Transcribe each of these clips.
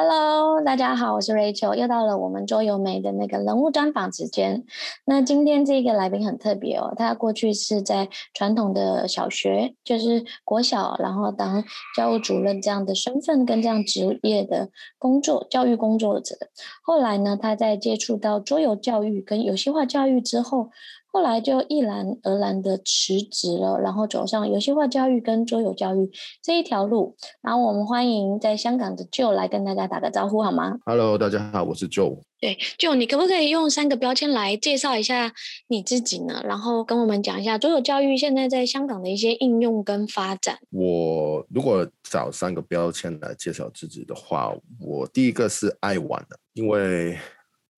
Hello，大家好，我是 Rachel，又到了我们桌游梅的那个人物专访时间。那今天这个来宾很特别哦，他过去是在传统的小学，就是国小，然后当教务主任这样的身份跟这样职业的工作，教育工作者。后来呢，他在接触到桌游教育跟游戏化教育之后。后来就毅然而然的辞职了，然后走上游戏化教育跟桌游教育这一条路。然后我们欢迎在香港的 Joe 来跟大家打个招呼，好吗？Hello，大家好，我是 Joe。对，Joe，你可不可以用三个标签来介绍一下你自己呢？然后跟我们讲一下桌游教育现在在香港的一些应用跟发展。我如果找三个标签来介绍自己的话，我第一个是爱玩的，因为。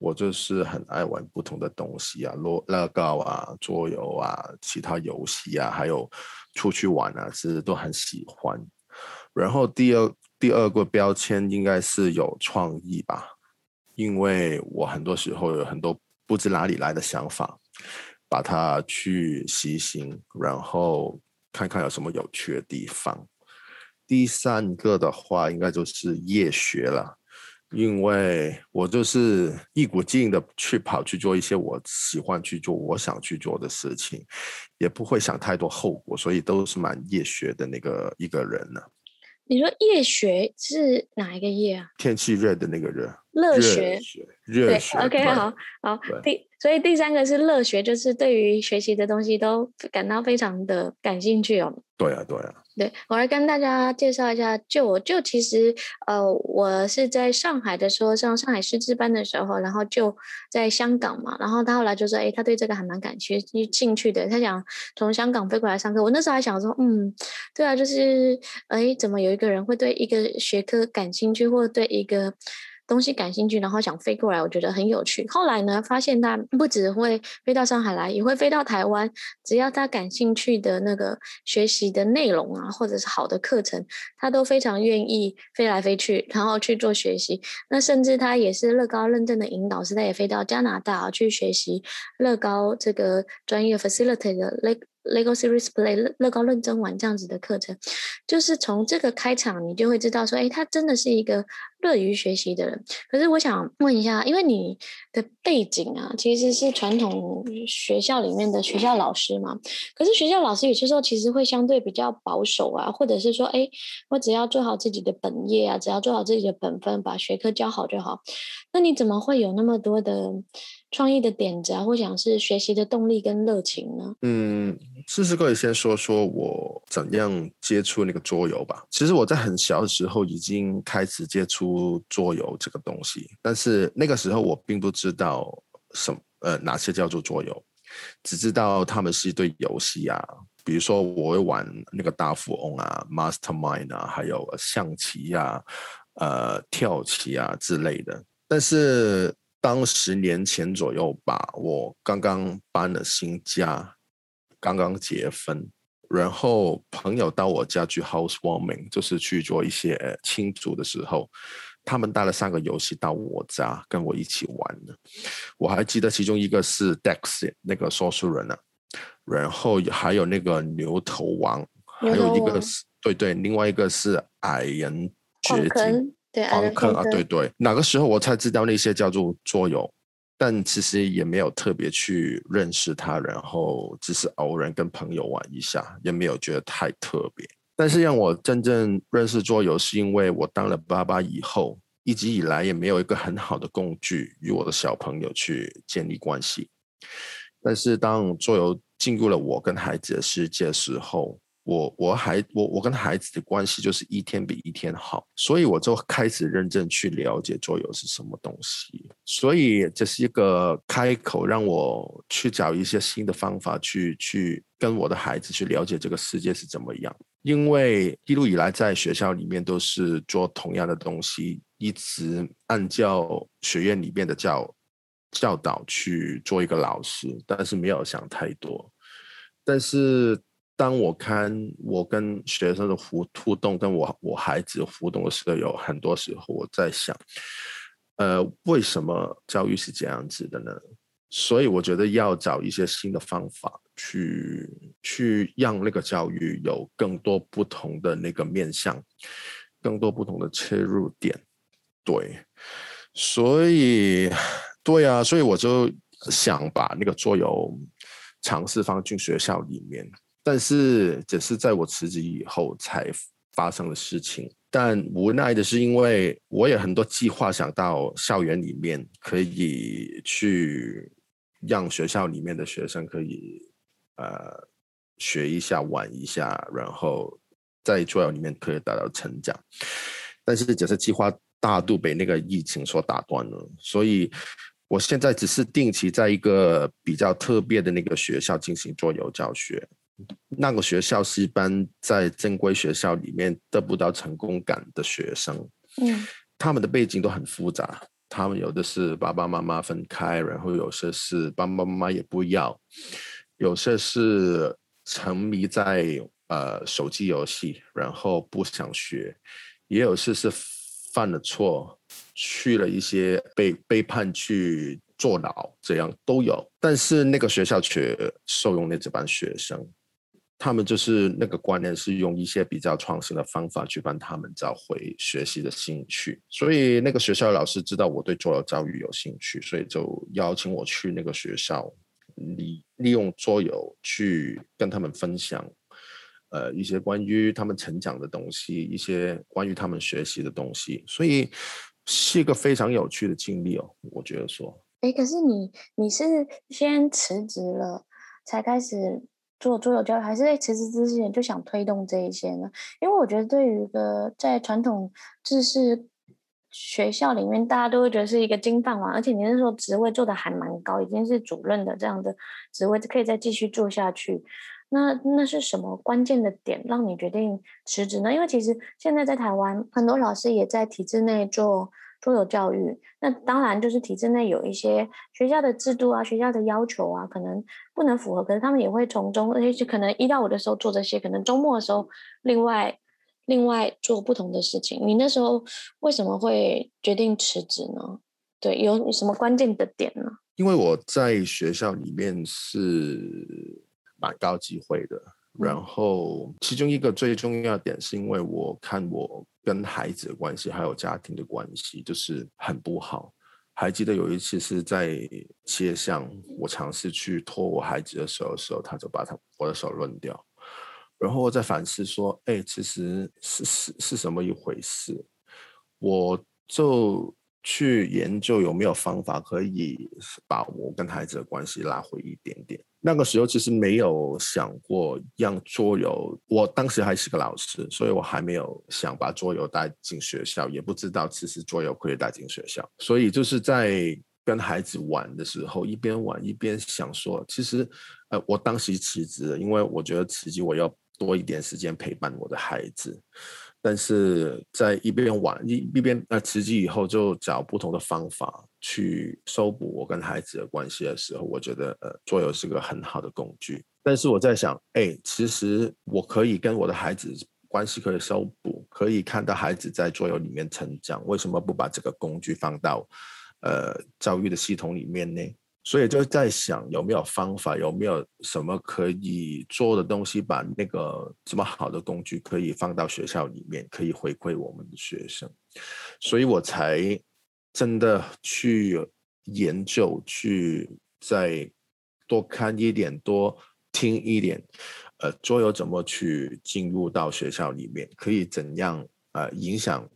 我就是很爱玩不同的东西啊，乐乐高啊，桌游啊，其他游戏啊，还有出去玩啊，其实都很喜欢。然后第二第二个标签应该是有创意吧，因为我很多时候有很多不知哪里来的想法，把它去实行，然后看看有什么有趣的地方。第三个的话，应该就是夜学了。因为我就是一股劲的去跑去做一些我喜欢去做、我想去做的事情，也不会想太多后果，所以都是蛮夜学的那个一个人呢。你说夜学是哪一个夜啊？天气热的那个热。乐学。热学。对，OK，好，好。第，所以第三个是乐学，就是对于学习的东西都感到非常的感兴趣哦。对啊，对啊。对，我来跟大家介绍一下，就我就其实，呃，我是在上海的时候上上海师资班的时候，然后就在香港嘛，然后他后来就说，哎，他对这个还蛮感兴趣的，他想从香港飞过来上课。我那时候还想说，嗯，对啊，就是，哎，怎么有一个人会对一个学科感兴趣，或者对一个。东西感兴趣，然后想飞过来，我觉得很有趣。后来呢，发现他不只会飞到上海来，也会飞到台湾。只要他感兴趣的那个学习的内容啊，或者是好的课程，他都非常愿意飞来飞去，然后去做学习。那甚至他也是乐高认证的引导师，他也飞到加拿大去学习乐高这个专业 facility 的 Lego Series Play 乐高认真玩这样子的课程，就是从这个开场，你就会知道说，哎，他真的是一个乐于学习的人。可是我想问一下，因为你的背景啊，其实是传统学校里面的学校老师嘛。可是学校老师有些时候其实会相对比较保守啊，或者是说，哎，我只要做好自己的本业啊，只要做好自己的本分，把学科教好就好。那你怎么会有那么多的创意的点子啊，或想是学习的动力跟热情呢？嗯。试试可以先说说我怎样接触那个桌游吧。其实我在很小的时候已经开始接触桌游这个东西，但是那个时候我并不知道什么呃哪些叫做桌游，只知道他们是一堆游戏啊，比如说我会玩那个大富翁啊、Mastermind 啊，还有象棋啊、呃跳棋啊之类的。但是当十年前左右吧，我刚刚搬了新家。刚刚结婚，然后朋友到我家去 housewarming，就是去做一些庆祝的时候，他们带了三个游戏到我家跟我一起玩的。我还记得其中一个是 Dexit 那个说书人呢，然后还有那个牛头王，还有一个是对对，另外一个是矮人掘金，对矿坑啊，对对，那个时候我才知道那些叫做桌游。但其实也没有特别去认识他，然后只是偶然跟朋友玩一下，也没有觉得太特别。但是让我真正认识桌游，是因为我当了爸爸以后，一直以来也没有一个很好的工具与我的小朋友去建立关系。但是当桌游进入了我跟孩子的世界的时候，我我还我我跟孩子的关系就是一天比一天好，所以我就开始认真去了解桌游是什么东西。所以这是一个开口，让我去找一些新的方法去，去去跟我的孩子去了解这个世界是怎么样。因为一路以来在学校里面都是做同样的东西，一直按照学院里面的教教导去做一个老师，但是没有想太多。但是。当我看我跟学生的互互动，跟我我孩子互动的时候，有很多时候我在想，呃，为什么教育是这样子的呢？所以我觉得要找一些新的方法去，去让那个教育有更多不同的那个面向，更多不同的切入点。对，所以对啊，所以我就想把那个桌游尝试放进学校里面，但是只是在我辞职以后才发生的事情。但无奈的是，因为我有很多计划想到校园里面，可以去让学校里面的学生可以呃学一下、玩一下，然后在桌游里面可以达到成长。但是这些计划大度被那个疫情所打断了，所以我现在只是定期在一个比较特别的那个学校进行桌游教学。那个学校是一般在正规学校里面得不到成功感的学生，嗯，他们的背景都很复杂，他们有的是爸爸妈妈分开，然后有些是爸爸妈妈也不要，有些是沉迷在呃手机游戏，然后不想学，也有些是犯了错，去了一些被背叛去坐牢，这样都有，但是那个学校却收容了这班学生。他们就是那个观念，是用一些比较创新的方法去帮他们找回学习的兴趣。所以那个学校的老师知道我对桌游教育有兴趣，所以就邀请我去那个学校，利利用桌游去跟他们分享，呃，一些关于他们成长的东西，一些关于他们学习的东西。所以是一个非常有趣的经历哦，我觉得说。哎，可是你你是先辞职了才开始？做桌游教育还是在辞职之前就想推动这一些呢？因为我觉得对于一个在传统制式学校里面，大家都会觉得是一个金饭碗，而且你那时候职位做的还蛮高，已经是主任的这样的职位，可以再继续做下去。那那是什么关键的点让你决定辞职呢？因为其实现在在台湾，很多老师也在体制内做。都有教育，那当然就是体制内有一些学校的制度啊，学校的要求啊，可能不能符合，可是他们也会从中，而且可能一到五的时候做这些，可能周末的时候另外另外做不同的事情。你那时候为什么会决定辞职呢？对，有什么关键的点呢？因为我在学校里面是蛮高机会的。然后，其中一个最重要的点是因为我看我跟孩子的关系，还有家庭的关系，就是很不好。还记得有一次是在街上，我尝试去拖我孩子的时候时候，他就把他我的手扔掉。然后我在反思说：“哎，其实是是是什么一回事？”我就。去研究有没有方法可以把我跟孩子的关系拉回一点点。那个时候其实没有想过让桌游，我当时还是个老师，所以我还没有想把桌游带进学校，也不知道其实桌游可以带进学校。所以就是在跟孩子玩的时候，一边玩一边想说，其实呃，我当时辞职，因为我觉得辞职我要多一点时间陪伴我的孩子。但是在一边玩一一边呃辞职以后，就找不同的方法去修补我跟孩子的关系的时候，我觉得呃桌游是个很好的工具。但是我在想，哎，其实我可以跟我的孩子关系可以修补，可以看到孩子在桌游里面成长，为什么不把这个工具放到呃教育的系统里面呢？所以就在想有没有方法，有没有什么可以做的东西，把那个这么好的工具可以放到学校里面，可以回馈我们的学生。所以我才真的去研究，去再多看一点，多听一点，呃，桌游怎么去进入到学校里面，可以怎样呃影响，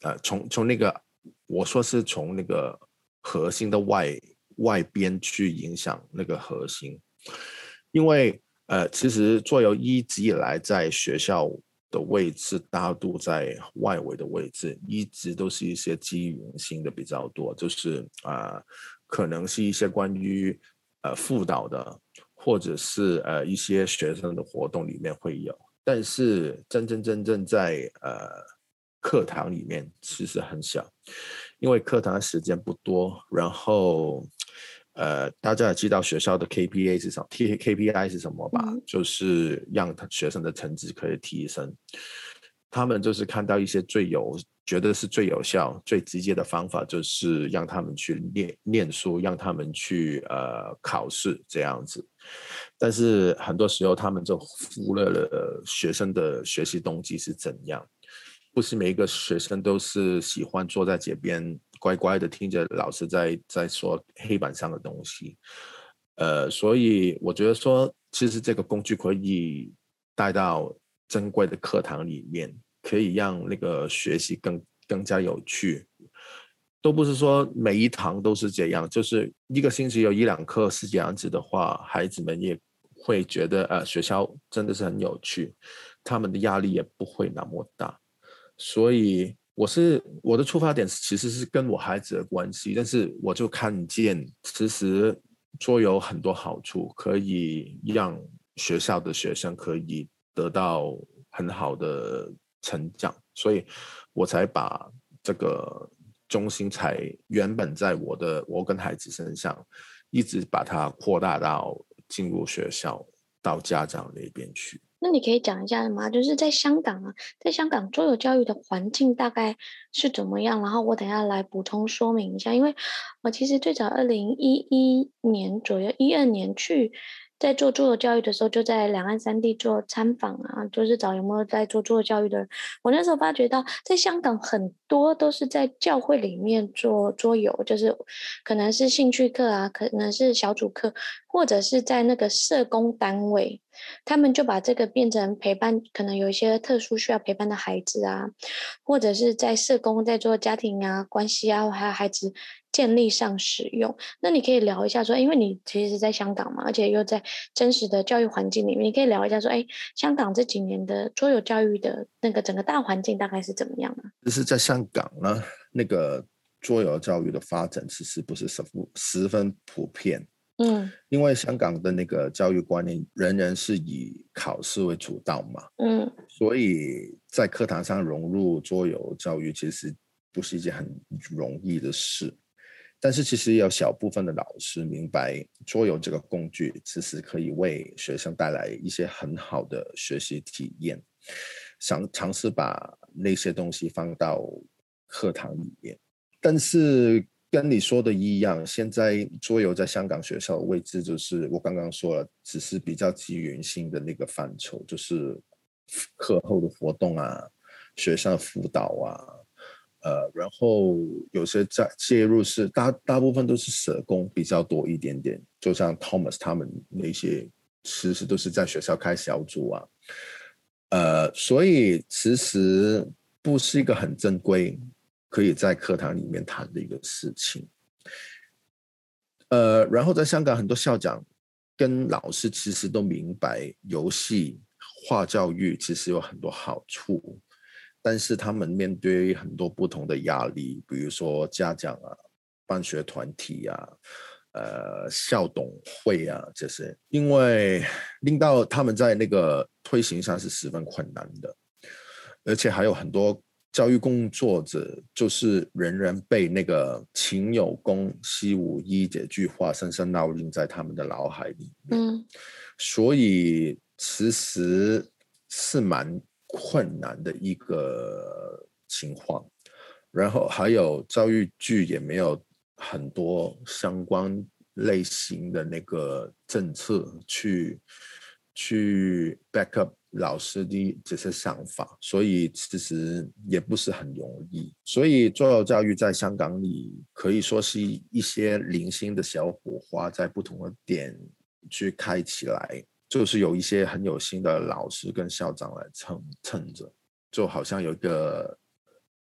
呃，从从那个我说是从那个核心的外。外边去影响那个核心，因为呃，其实桌游一直以来在学校的位置，大多在外围的位置，一直都是一些机缘性的比较多，就是啊、可能是一些关于呃辅导的，或者是呃一些学生的活动里面会有，但是真真正正在呃课堂里面其实很小，因为课堂的时间不多，然后。呃，大家也知道学校的 KPA 是什么，T KPI 是什么吧？嗯、就是让他学生的成绩可以提升。他们就是看到一些最有，觉得是最有效、最直接的方法，就是让他们去念念书，让他们去呃考试这样子。但是很多时候，他们就忽略了学生的学习动机是怎样。不是每一个学生都是喜欢坐在街边乖乖的听着老师在在说黑板上的东西。呃，所以我觉得说，其实这个工具可以带到珍贵的课堂里面，可以让那个学习更更加有趣。都不是说每一堂都是这样，就是一个星期有一两课是这样子的话，孩子们也会觉得呃学校真的是很有趣，他们的压力也不会那么大。所以我是我的出发点其实是跟我孩子的关系，但是我就看见其实桌游很多好处，可以让学校的学生可以得到很好的成长，所以我才把这个。中心才原本在我的我跟孩子身上，一直把它扩大到进入学校到家长那边去。那你可以讲一下吗？就是在香港啊，在香港桌游教育的环境大概是怎么样？然后我等下来补充说明一下，因为我其实最早二零一一年左右，一二年去。在做桌游教育的时候，就在两岸三地做参访啊，就是找有没有在做桌游教育的人。我那时候发觉到，在香港很多都是在教会里面做桌游，就是可能是兴趣课啊，可能是小组课，或者是在那个社工单位，他们就把这个变成陪伴，可能有一些特殊需要陪伴的孩子啊，或者是在社工在做家庭啊关系啊，还有孩子。建立上使用，那你可以聊一下说，因为你其实是在香港嘛，而且又在真实的教育环境里面，你可以聊一下说，哎，香港这几年的桌游教育的那个整个大环境大概是怎么样呢？就是在香港呢，那个桌游教育的发展其实不是十分十分普遍，嗯，因为香港的那个教育观念仍然是以考试为主导嘛，嗯，所以在课堂上融入桌游教育其实不是一件很容易的事。但是其实有小部分的老师明白桌游这个工具其实可以为学生带来一些很好的学习体验，想尝试把那些东西放到课堂里面。但是跟你说的一样，现在桌游在香港学校的位置就是我刚刚说了，只是比较机缘性的那个范畴，就是课后的活动啊，学生辅导啊。呃，然后有些在介入是大大部分都是社工比较多一点点，就像 Thomas 他们那些，其实都是在学校开小组啊，呃，所以其实不是一个很正规可以在课堂里面谈的一个事情。呃，然后在香港很多校长跟老师其实都明白游戏化教育其实有很多好处。但是他们面对很多不同的压力，比如说家长啊、办学团体啊、呃校董会啊这些，因为令到他们在那个推行上是十分困难的，而且还有很多教育工作者，就是仍然被那个“勤有功，戏无益”这句话深深烙印在他们的脑海里面。嗯，所以其实是蛮。困难的一个情况，然后还有教育局也没有很多相关类型的那个政策去去 back up 老师的这些想法，所以其实也不是很容易。所以做教育在香港里可以说是一些零星的小火花，在不同的点去开起来。就是有一些很有心的老师跟校长来撑撑着，就好像有一个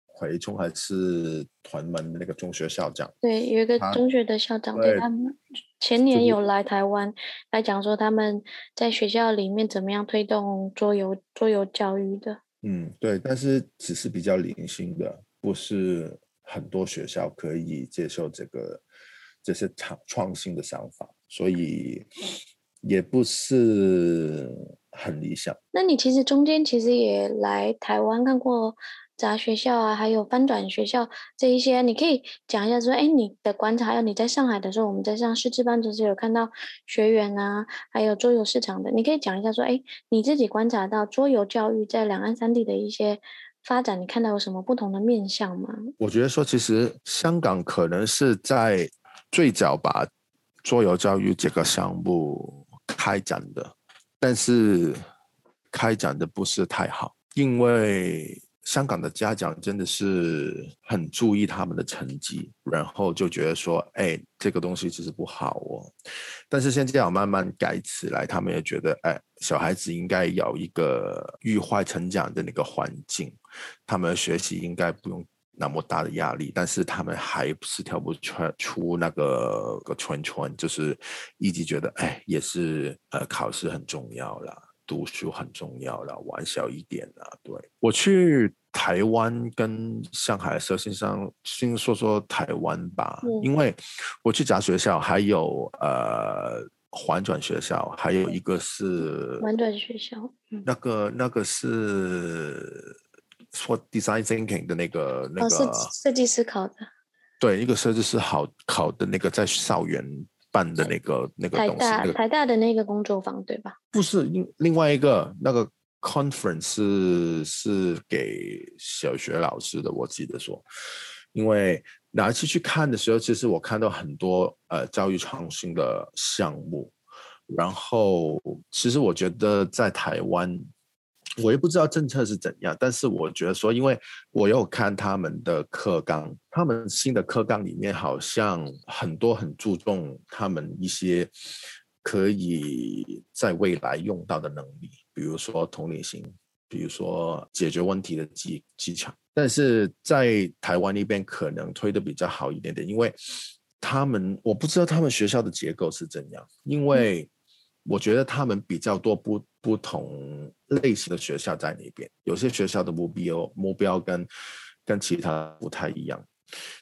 回中还是屯门的那个中学校长，对，有一个中学的校长，对他们前年有来台湾来讲说他们在学校里面怎么样推动桌游桌游教育的。嗯，对，但是只是比较零星的，不是很多学校可以接受这个这些创创新的想法，所以。也不是很理想。那你其实中间其实也来台湾看过杂学校啊，还有翻转学校这一些，你可以讲一下说，哎，你的观察，还有你在上海的时候，我们在上师资班的时候有看到学员啊，还有桌游市场的，你可以讲一下说，哎，你自己观察到桌游教育在两岸三地的一些发展，你看到有什么不同的面向吗？我觉得说，其实香港可能是在最早把桌游教育这个项目。开展的，但是开展的不是太好，因为香港的家长真的是很注意他们的成绩，然后就觉得说，哎，这个东西其实不好哦。但是现在要慢慢改起来，他们也觉得，哎，小孩子应该有一个愉快成长的那个环境，他们学习应该不用那么大的压力。但是他们还是跳不出出那个个圈圈，就是一直觉得，哎，也是呃，考试很重要啦。读书很重要啦，玩小一点啦。对，我去台湾跟上海的时候，先上先说说台湾吧，嗯、因为我去杂学校，还有呃环转学校，还有一个是环转学校，嗯、那个那个是说 design thinking 的那个那个设设计师考的，对，一个设计师好考的那个在校园。办的那个那个东西，台大、那个、台大的那个工作坊对吧？不是，另另外一个那个 conference 是是给小学老师的，我记得说，因为哪一次去看的时候，其实我看到很多呃教育创新的项目，然后其实我觉得在台湾。我也不知道政策是怎样，但是我觉得说，因为我有看他们的课纲，他们新的课纲里面好像很多很注重他们一些可以在未来用到的能力，比如说同理心，比如说解决问题的技技巧。但是在台湾那边可能推的比较好一点点，因为他们我不知道他们学校的结构是怎样，因为我觉得他们比较多不。不同类型的学校在那边，有些学校的目标目标跟跟其他不太一样，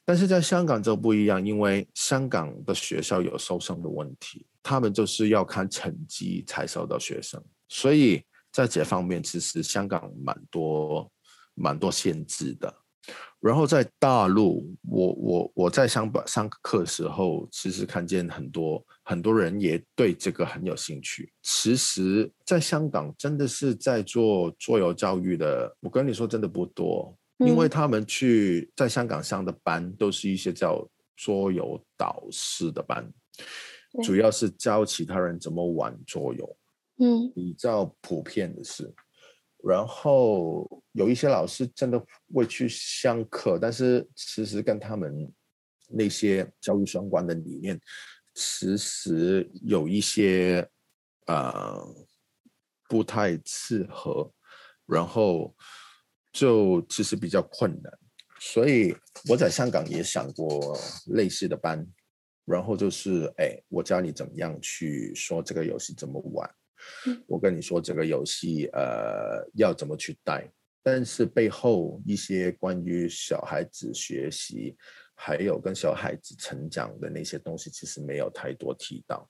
但是在香港就不一样，因为香港的学校有收生的问题，他们就是要看成绩才收到学生，所以在这方面其实香港蛮多蛮多限制的。然后在大陆，我我我在香港上课的时候，其实看见很多很多人也对这个很有兴趣。其实，在香港真的是在做桌游教育的，我跟你说真的不多，因为他们去在香港上的班都是一些叫桌游导师的班，主要是教其他人怎么玩桌游，嗯，比较普遍的是。然后有一些老师真的会去上课，但是其实跟他们那些教育相关的理念，其实有一些呃不太适合，然后就其实比较困难。所以我在香港也想过类似的班，然后就是哎，我教你怎么样去说这个游戏怎么玩。我跟你说这个游戏，呃，要怎么去带？但是背后一些关于小孩子学习，还有跟小孩子成长的那些东西，其实没有太多提到。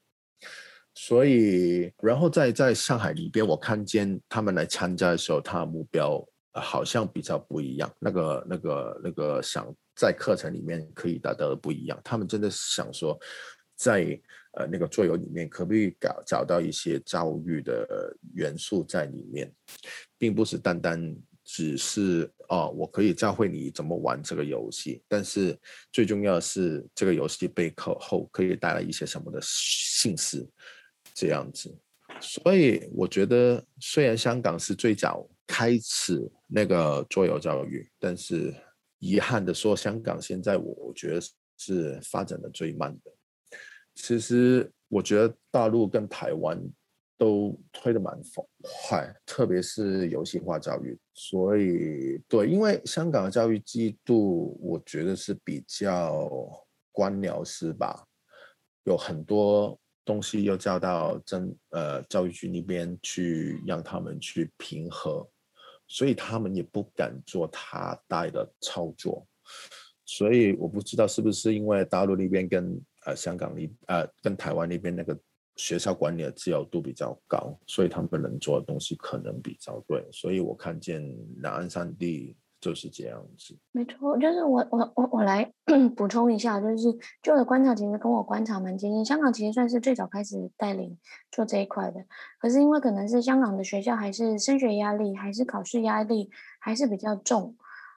所以，然后在在上海里边，我看见他们来参加的时候，他的目标好像比较不一样。那个、那个、那个想在课程里面可以达到的不一样。他们真的想说，在。呃，那个桌游里面可不可以搞找到一些教育的元素在里面，并不是单单只是哦，我可以教会你怎么玩这个游戏，但是最重要的是这个游戏背后可以带来一些什么的信息，这样子。所以我觉得，虽然香港是最早开始那个桌游教育，但是遗憾的说，香港现在我觉得是发展的最慢的。其实我觉得大陆跟台湾都推得蛮快，特别是游戏化教育。所以对，因为香港的教育制度，我觉得是比较官僚式吧，有很多东西要交到政呃教育局那边去，让他们去平和，所以他们也不敢做太大的操作。所以我不知道是不是因为大陆那边跟呃，香港那呃，跟台湾那边那个学校管理的自由度比较高，所以他们能做的东西可能比较对。所以我看见两岸三地就是这样子。没错，就是我我我我来 补充一下，就是就我的观察，其实跟我观察蛮接近。香港其实算是最早开始带领做这一块的，可是因为可能是香港的学校还是升学压力，还是考试压力还是比较重，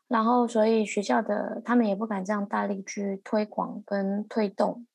然后所以学校的他们也不敢这样大力去推广跟推动。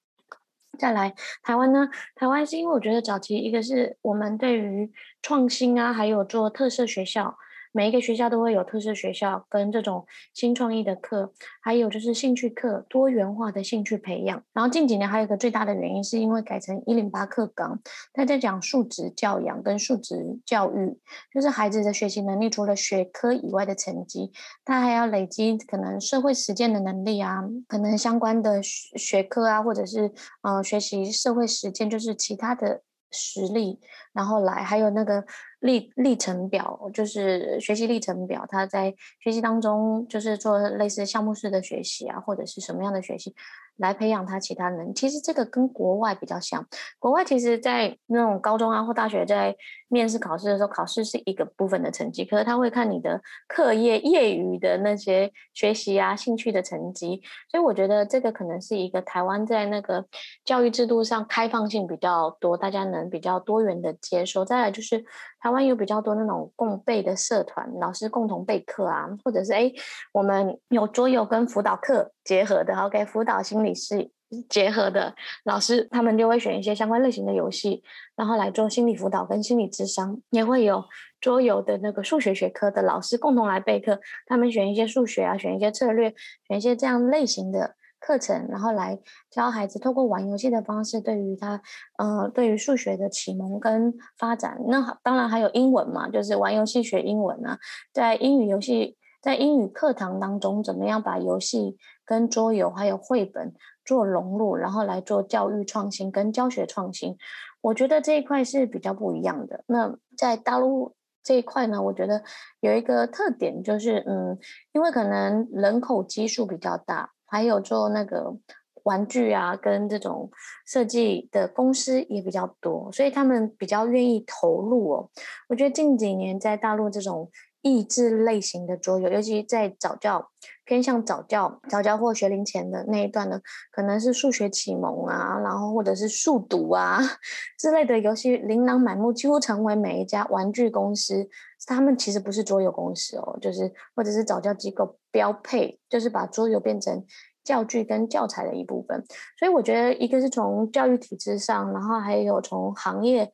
再来台湾呢？台湾是因为我觉得早期一个是我们对于创新啊，还有做特色学校，每一个学校都会有特色学校跟这种新创意的课，还有就是兴趣课，多元化的兴趣培养。然后近几年还有一个最大的原因，是因为改成一零八课纲，他在讲素质教养跟素质教育，就是孩子的学习能力除了学科以外的成绩，他还要累积可能社会实践的能力啊，可能相关的学科啊，或者是呃学习社会实践，就是其他的。实力，然后来还有那个历历程表，就是学习历程表。他在学习当中，就是做类似项目式的学习啊，或者是什么样的学习。来培养他其他人，其实这个跟国外比较像。国外其实，在那种高中啊或大学，在面试考试的时候，考试是一个部分的成绩，可是他会看你的课业、业余的那些学习啊、兴趣的成绩。所以我觉得这个可能是一个台湾在那个教育制度上开放性比较多，大家能比较多元的接受。再来就是台湾有比较多那种共备的社团，老师共同备课啊，或者是哎，我们有桌游跟辅导课结合的，OK，辅导心理。是结合的老师，他们就会选一些相关类型的游戏，然后来做心理辅导跟心理智商，也会有桌游的那个数学学科的老师共同来备课，他们选一些数学啊，选一些策略，选一些这样类型的课程，然后来教孩子透过玩游戏的方式，对于他呃对于数学的启蒙跟发展。那当然还有英文嘛，就是玩游戏学英文啊，在英语游戏在英语课堂当中，怎么样把游戏跟桌游还有绘本做融入，然后来做教育创新跟教学创新，我觉得这一块是比较不一样的。那在大陆这一块呢，我觉得有一个特点就是，嗯，因为可能人口基数比较大，还有做那个玩具啊跟这种设计的公司也比较多，所以他们比较愿意投入哦。我觉得近几年在大陆这种。益智类型的桌游，尤其在早教偏向早教、早教或学龄前的那一段呢，可能是数学启蒙啊，然后或者是数独啊 之类的游戏，琳琅满目，几乎成为每一家玩具公司，他们其实不是桌游公司哦，就是或者是早教机构标配，就是把桌游变成教具跟教材的一部分。所以我觉得，一个是从教育体制上，然后还有从行业。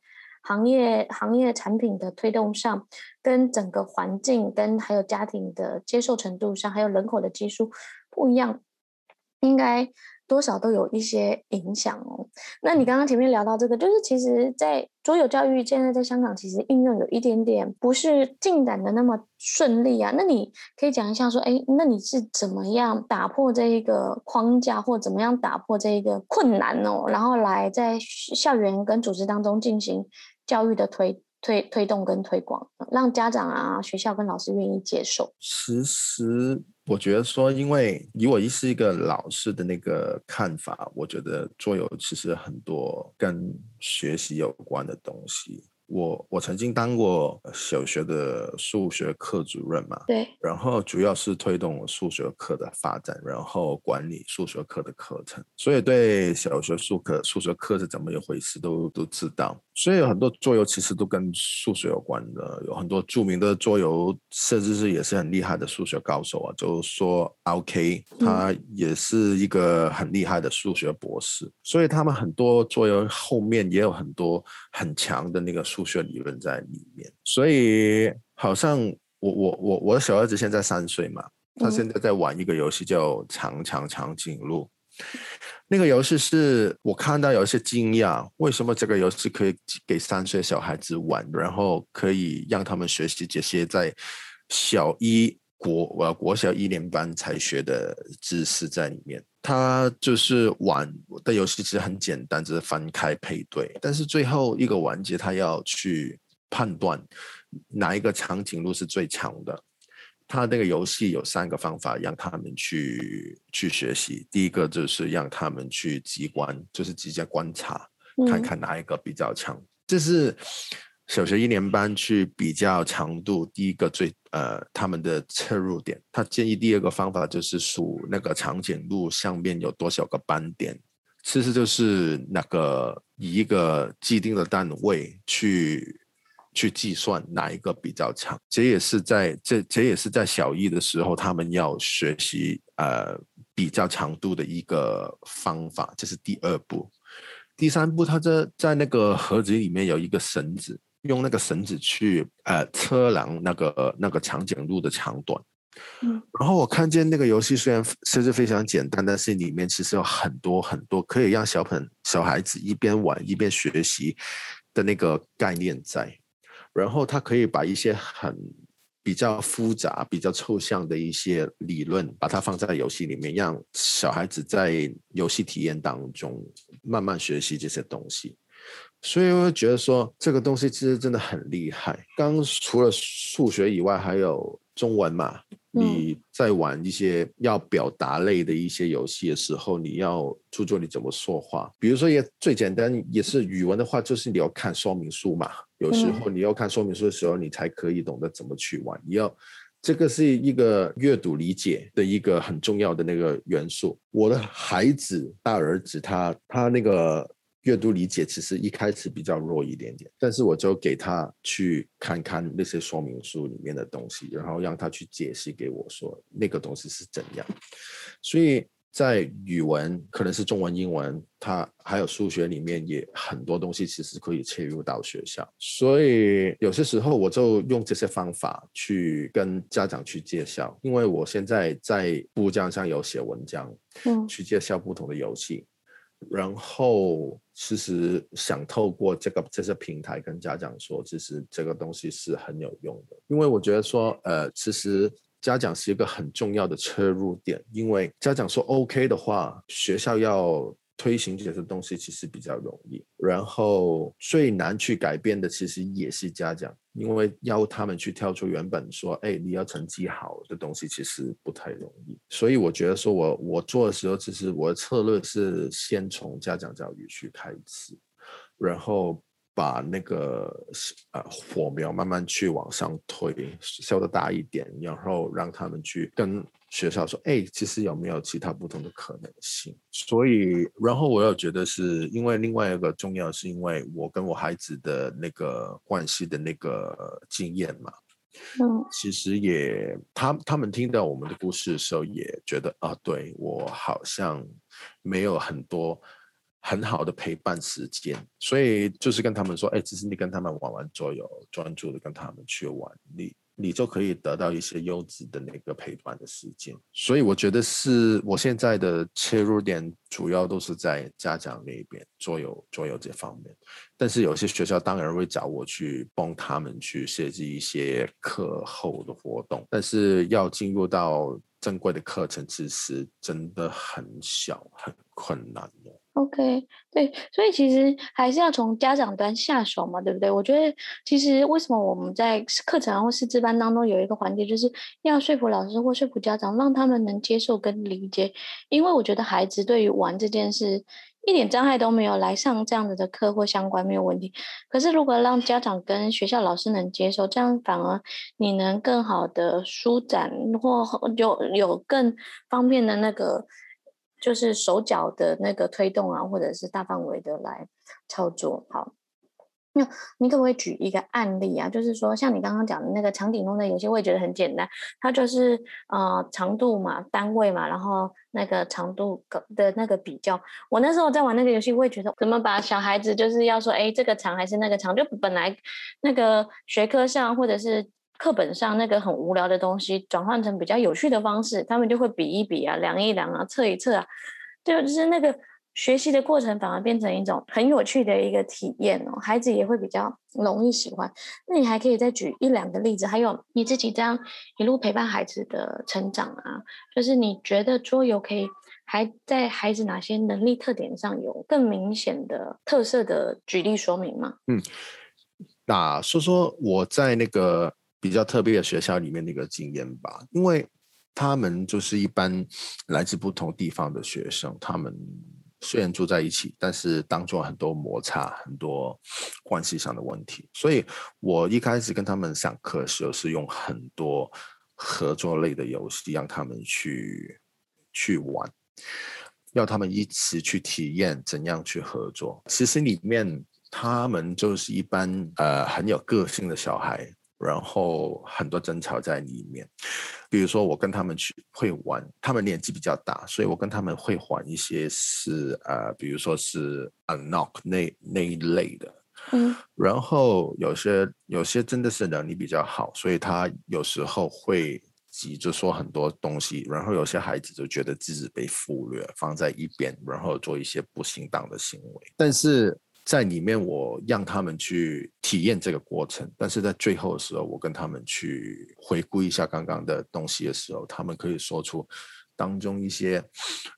行业行业产品的推动上，跟整个环境，跟还有家庭的接受程度上，还有人口的基数不一样，应该多少都有一些影响哦。那你刚刚前面聊到这个，就是其实，在桌游教育现在在香港其实应用有一点点不是进展的那么顺利啊。那你可以讲一下说，哎，那你是怎么样打破这一个框架，或怎么样打破这一个困难哦，然后来在校园跟组织当中进行。教育的推推推动跟推广，让家长啊、学校跟老师愿意接受。其实我觉得说，因为以我是一个老师的那个看法，我觉得桌游其实很多跟学习有关的东西。我我曾经当过小学的数学课主任嘛，对，然后主要是推动数学课的发展，然后管理数学课的课程，所以对小学数课数学课是怎么一回事都都知道。所以有很多桌游其实都跟数学有关的，有很多著名的桌游设计师也是很厉害的数学高手啊，就说 OK，他也是一个很厉害的数学博士，嗯、所以他们很多桌游后面也有很多很强的那个数。数学理论在里面，所以好像我我我我的小儿子现在三岁嘛，他现在在玩一个游戏叫长长长颈鹿。那个游戏是我看到有一些惊讶，为什么这个游戏可以给三岁小孩子玩，然后可以让他们学习这些在小一国呃国小一年班才学的知识在里面。他就是玩的游戏其实很简单，只是翻开配对。但是最后一个环节，他要去判断哪一个长颈鹿是最强的。他那个游戏有三个方法让他们去去学习。第一个就是让他们去直观，就是直接观察，看看哪一个比较强。这是。小学一年班去比较强度，第一个最呃他们的切入点，他建议第二个方法就是数那个长颈鹿上面有多少个斑点，其实就是那个以一个既定的单位去去计算哪一个比较长。这也是在这这也是在小一的时候他们要学习呃比较长度的一个方法，这是第二步。第三步，他在在那个盒子里面有一个绳子。用那个绳子去呃测量那个那个长颈鹿的长短。嗯，然后我看见那个游戏虽然设置非常简单，但是里面其实有很多很多可以让小朋小孩子一边玩一边学习的那个概念在。然后他可以把一些很比较复杂、比较抽象的一些理论，把它放在游戏里面，让小孩子在游戏体验当中慢慢学习这些东西。所以我觉得说这个东西其实真的很厉害。刚除了数学以外，还有中文嘛。你在玩一些要表达类的一些游戏的时候，你要注重你怎么说话。比如说，也最简单也是语文的话，就是你要看说明书嘛。有时候你要看说明书的时候，你才可以懂得怎么去玩。你要这个是一个阅读理解的一个很重要的那个元素。我的孩子大儿子他他那个。阅读理解其实一开始比较弱一点点，但是我就给他去看看那些说明书里面的东西，然后让他去解释给我说那个东西是怎样。所以在语文，可能是中文、英文，他还有数学里面也很多东西其实可以切入到学校。所以有些时候我就用这些方法去跟家长去介绍，因为我现在在布江上有写文章，嗯，去介绍不同的游戏。然后，其实想透过这个这些平台跟家长说，其实这个东西是很有用的。因为我觉得说，呃，其实家长是一个很重要的切入点，因为家长说 OK 的话，学校要。推行这些东西其实比较容易，然后最难去改变的其实也是家长，因为要他们去跳出原本说，哎，你要成绩好的东西，其实不太容易。所以我觉得说我我做的时候，其实我的策略是先从家长教育去开始，然后。把那个呃火苗慢慢去往上推，烧得大一点，然后让他们去跟学校说，哎，其实有没有其他不同的可能性？所以，然后我又觉得是因为另外一个重要，是因为我跟我孩子的那个关系的那个经验嘛。嗯，其实也他他们听到我们的故事的时候，也觉得啊，对，我好像没有很多。很好的陪伴时间，所以就是跟他们说，哎，其实你跟他们玩玩桌游，专注的跟他们去玩，你你就可以得到一些优质的那个陪伴的时间。所以我觉得是我现在的切入点，主要都是在家长那边桌游桌游这方面。但是有些学校当然会找我去帮他们去设计一些课后的活动，但是要进入到正规的课程，其实真的很小，很困难的。OK，对，所以其实还是要从家长端下手嘛，对不对？我觉得其实为什么我们在课程或师资班当中有一个环节，就是要说服老师或说服家长，让他们能接受跟理解。因为我觉得孩子对于玩这件事一点障碍都没有，来上这样子的课或相关没有问题。可是如果让家长跟学校老师能接受，这样反而你能更好的舒展或有有更方便的那个。就是手脚的那个推动啊，或者是大范围的来操作。好，那你可不可以举一个案例啊？就是说，像你刚刚讲的那个长颈鹿的游戏，我也觉得很简单。它就是呃长度嘛，单位嘛，然后那个长度的那个比较。我那时候在玩那个游戏，我也觉得怎么把小孩子就是要说，哎，这个长还是那个长？就本来那个学科上或者是。课本上那个很无聊的东西，转换成比较有趣的方式，他们就会比一比啊，量一量啊，测一测啊，对，就是那个学习的过程反而变成一种很有趣的一个体验哦，孩子也会比较容易喜欢。那你还可以再举一两个例子，还有你自己这样一路陪伴孩子的成长啊，就是你觉得桌游可以还在孩子哪些能力特点上有更明显的特色的举例说明吗？嗯，那说说我在那个。比较特别的学校里面那个经验吧，因为他们就是一般来自不同地方的学生，他们虽然住在一起，但是当中很多摩擦，很多关系上的问题。所以我一开始跟他们上课的时候，是用很多合作类的游戏让他们去去玩，要他们一起去体验怎样去合作。其实里面他们就是一般呃很有个性的小孩。然后很多争吵在里面，比如说我跟他们去会玩，他们年纪比较大，所以我跟他们会玩一些是呃，比如说是 unknock 那那一类的，嗯，然后有些有些真的是能力比较好，所以他有时候会急着说很多东西，然后有些孩子就觉得自己被忽略，放在一边，然后做一些不适当的行为。但是在里面，我让他们去体验这个过程，但是在最后的时候，我跟他们去回顾一下刚刚的东西的时候，他们可以说出当中一些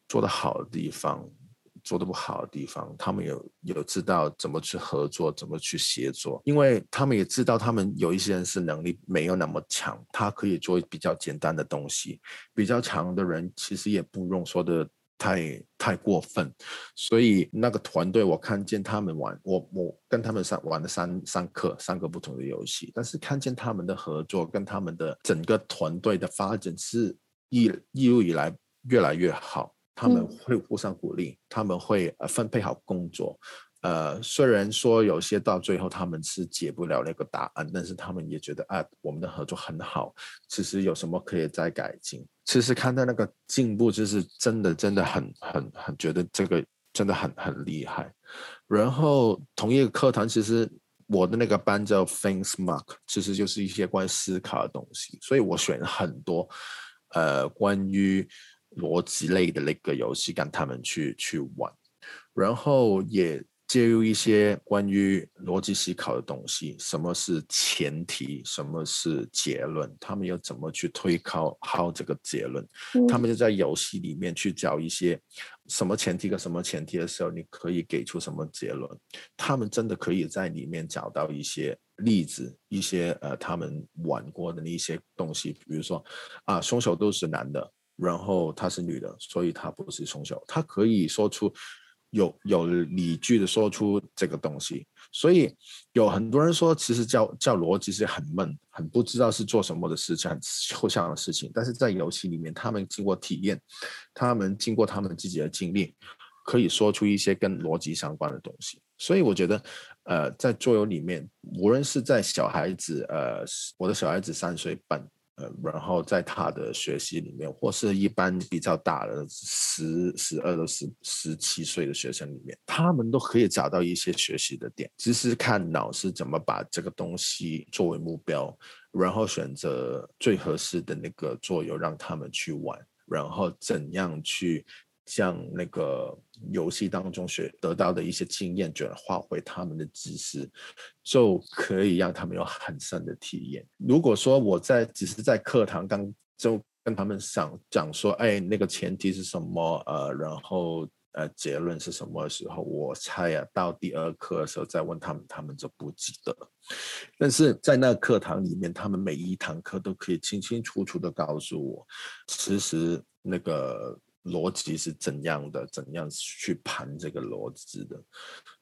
做得好的地方。做得不好的地方，他们有有知道怎么去合作，怎么去协作，因为他们也知道，他们有一些人是能力没有那么强，他可以做比较简单的东西，比较强的人其实也不用说的太太过分，所以那个团队我看见他们玩，我我跟他们三玩了三三课，三个不同的游戏，但是看见他们的合作跟他们的整个团队的发展是一一路以来越来越好。他们会互相鼓励，他们会呃分配好工作，呃，虽然说有些到最后他们是解不了那个答案，但是他们也觉得啊，我们的合作很好，其实有什么可以再改进。其实看到那个进步，就是真的真的很很很觉得这个真的很很厉害。然后同一个课堂，其实我的那个班叫 Think Smart，其实就是一些关于思考的东西，所以我选了很多呃关于。逻辑类的那个游戏，跟他们去去玩，然后也介入一些关于逻辑思考的东西。什么是前提？什么是结论？他们要怎么去推敲好这个结论？嗯、他们就在游戏里面去找一些什么前提跟什么前提的时候，你可以给出什么结论？他们真的可以在里面找到一些例子，一些呃他们玩过的那些东西，比如说啊，凶手都是男的。然后她是女的，所以她不是凶手。她可以说出有有理据的说出这个东西。所以有很多人说，其实叫叫逻辑是很闷，很不知道是做什么的事情，很抽象的事情。但是在游戏里面，他们经过体验，他们经过他们自己的经历，可以说出一些跟逻辑相关的东西。所以我觉得，呃，在桌游里面，无论是在小孩子，呃，我的小孩子三岁半。然后在他的学习里面，或是一般比较大的十、十二到十、十七岁的学生里面，他们都可以找到一些学习的点，只是看老师怎么把这个东西作为目标，然后选择最合适的那个作用让他们去玩，然后怎样去。像那个游戏当中学得到的一些经验，转化回他们的知识，就可以让他们有很深的体验。如果说我在只是在课堂刚就跟他们想讲说，哎，那个前提是什么？呃，然后呃结论是什么的时候，我猜啊，到第二课的时候再问他们，他们就不记得。但是在那个课堂里面，他们每一堂课都可以清清楚楚的告诉我，其实那个。逻辑是怎样的？怎样去盘这个逻辑的？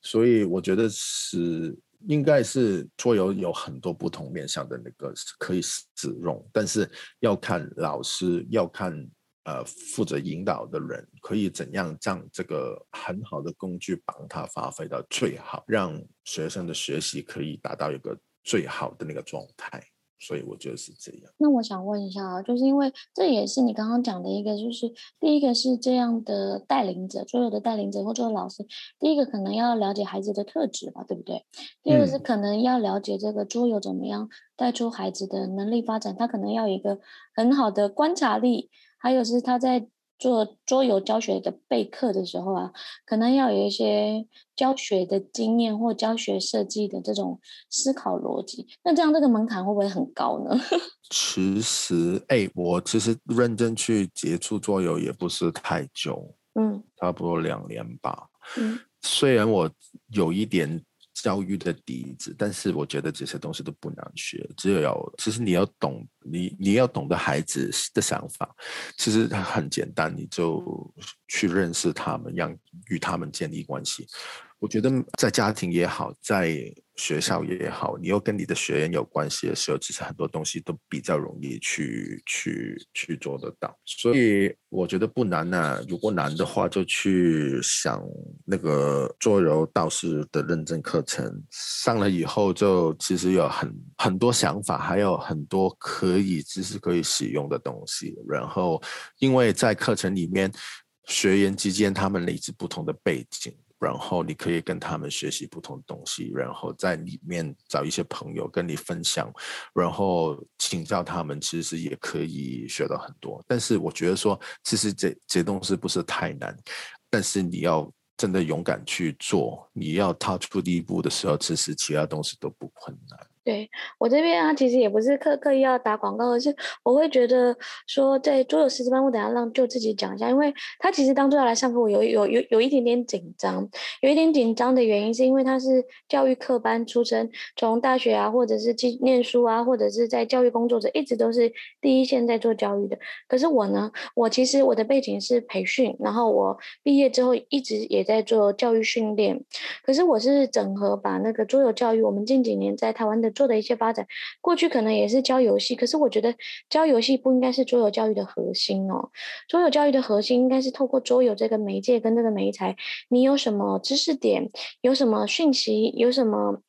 所以我觉得是应该是桌游有很多不同面向的那个可以使用，但是要看老师，要看呃负责引导的人可以怎样将这个很好的工具帮他发挥到最好，让学生的学习可以达到一个最好的那个状态。所以我觉得是这样。那我想问一下啊，就是因为这也是你刚刚讲的一个，就是第一个是这样的带领者，所有的带领者或者老师，第一个可能要了解孩子的特质吧，对不对？第二个是可能要了解这个桌游怎么样带出孩子的能力发展，他可能要有一个很好的观察力，还有是他在。做桌游教学的备课的时候啊，可能要有一些教学的经验或教学设计的这种思考逻辑。那这样这个门槛会不会很高呢？其实，哎，我其实认真去接触桌游也不是太久，嗯，差不多两年吧。嗯，虽然我有一点。教育的底子，但是我觉得这些东西都不难学，只有要，其实你要懂，你你要懂得孩子的想法，其实很简单，你就去认识他们，让与他们建立关系。我觉得在家庭也好，在学校也好，你又跟你的学员有关系的时候，其实很多东西都比较容易去去去做得到。所以我觉得不难啊，如果难的话，就去想那个桌游道士的认证课程，上了以后就其实有很很多想法，还有很多可以知识可以使用的东西。然后因为在课程里面，学员之间他们来自不同的背景。然后你可以跟他们学习不同的东西，然后在里面找一些朋友跟你分享，然后请教他们，其实也可以学到很多。但是我觉得说，其实这这东西不是太难，但是你要真的勇敢去做，你要踏出第一步的时候，其实其他东西都不困难。对我这边啊，其实也不是刻刻意要打广告，而是我会觉得说，在桌游师资班，我等下让就自己讲一下，因为他其实当初要来上课，我有有有有一点点紧张，有一点紧张的原因是因为他是教育科班出身，从大学啊，或者是去念书啊，或者是在教育工作者，一直都是第一线在做教育的。可是我呢，我其实我的背景是培训，然后我毕业之后一直也在做教育训练，可是我是整合把那个桌游教育，我们近几年在台湾的。做的一些发展，过去可能也是教游戏，可是我觉得教游戏不应该是桌游教育的核心哦。桌游教育的核心应该是透过桌游这个媒介跟这个媒材，你有什么知识点，有什么讯息，有什么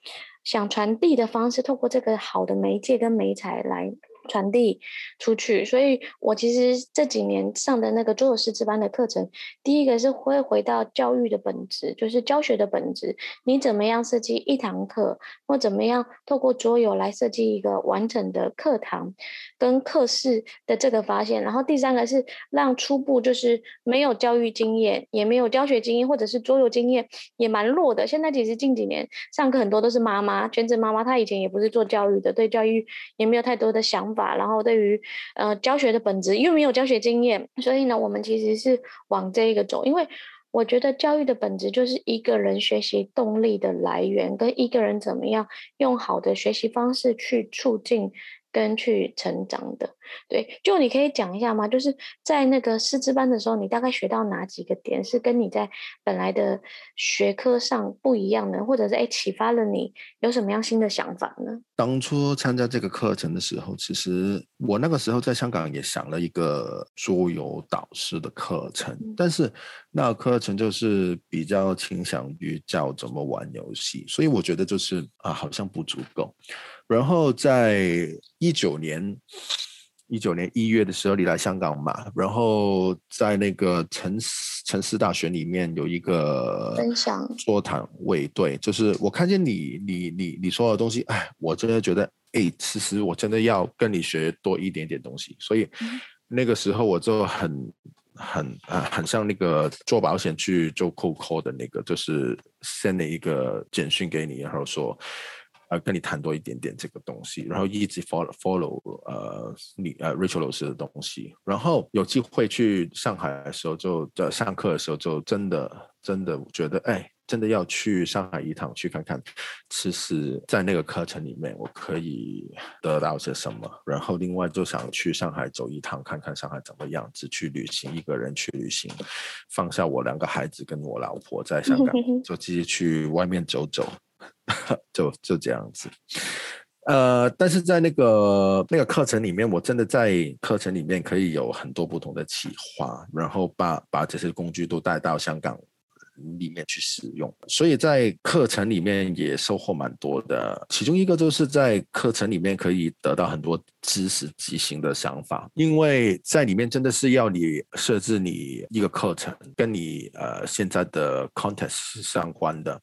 想传递的方式，透过这个好的媒介跟媒材来。传递出去，所以我其实这几年上的那个桌游师资班的课程，第一个是会回到教育的本质，就是教学的本质。你怎么样设计一堂课，或怎么样透过桌游来设计一个完整的课堂跟课室的这个发现。然后第三个是让初步就是没有教育经验，也没有教学经验，或者是桌游经验也蛮弱的。现在其实近几年上课很多都是妈妈，全职妈妈，她以前也不是做教育的，对教育也没有太多的想法。然后对于呃教学的本质，因为没有教学经验，所以呢，我们其实是往这一个走。因为我觉得教育的本质就是一个人学习动力的来源，跟一个人怎么样用好的学习方式去促进。跟去成长的，对，就你可以讲一下吗？就是在那个师资班的时候，你大概学到哪几个点是跟你在本来的学科上不一样的，或者是哎启发了你有什么样新的想法呢？当初参加这个课程的时候，其实我那个时候在香港也想了一个桌游导师的课程，嗯、但是那个课程就是比较倾向于教怎么玩游戏，所以我觉得就是啊，好像不足够。然后在一九年，一九年一月的时候，你来香港嘛？然后在那个城城市大学里面有一个分享座谈会，对，就是我看见你你你你说的东西，哎，我真的觉得，哎，其实我真的要跟你学多一点点东西，所以那个时候我就很很啊，很像那个做保险去做 cold call 的那个，就是 send 了一个简讯给你，然后说。呃，跟你谈多一点点这个东西，然后一直 follow follow 呃你呃 Rachel 老师的东西，然后有机会去上海的时候就，就在上课的时候就真的真的觉得，哎，真的要去上海一趟去看看，其实在那个课程里面我可以得到些什么，然后另外就想去上海走一趟，看看上海怎么样子去旅行，一个人去旅行，放下我两个孩子跟我老婆在香港，就继续去外面走走。就就这样子，呃，但是在那个那个课程里面，我真的在课程里面可以有很多不同的企划，然后把把这些工具都带到香港里面去使用，所以在课程里面也收获蛮多的。其中一个就是在课程里面可以得到很多知识即行的想法，因为在里面真的是要你设置你一个课程，跟你呃现在的 context 相关的，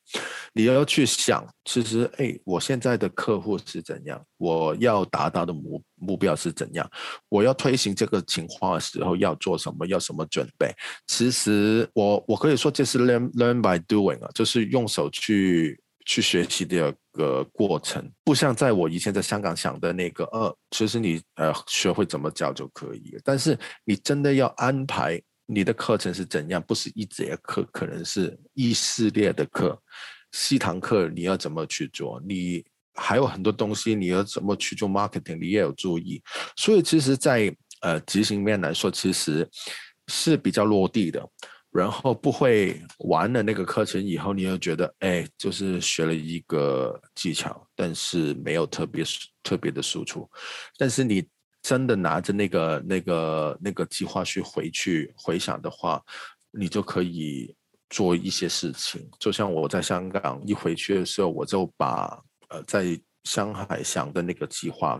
你要去想，其实哎，我现在的客户是怎样，我要达到的目目标是怎样，我要推行这个情况的时候要做什么，要什么准备。其实我我可以说这是 learn learn by doing 啊，就是用手去。去学习的个过程，不像在我以前在香港想的那个，呃，其实你呃学会怎么教就可以。但是你真的要安排你的课程是怎样，不是一节课，可能是一系列的课，四堂课你要怎么去做？你还有很多东西你要怎么去做 marketing，你也有注意。所以其实在，在呃执行面来说，其实是比较落地的。然后不会玩了那个课程以后，你又觉得哎，就是学了一个技巧，但是没有特别特别的输出。但是你真的拿着那个那个那个计划去回去回想的话，你就可以做一些事情。就像我在香港一回去的时候，我就把呃在上海想的那个计划，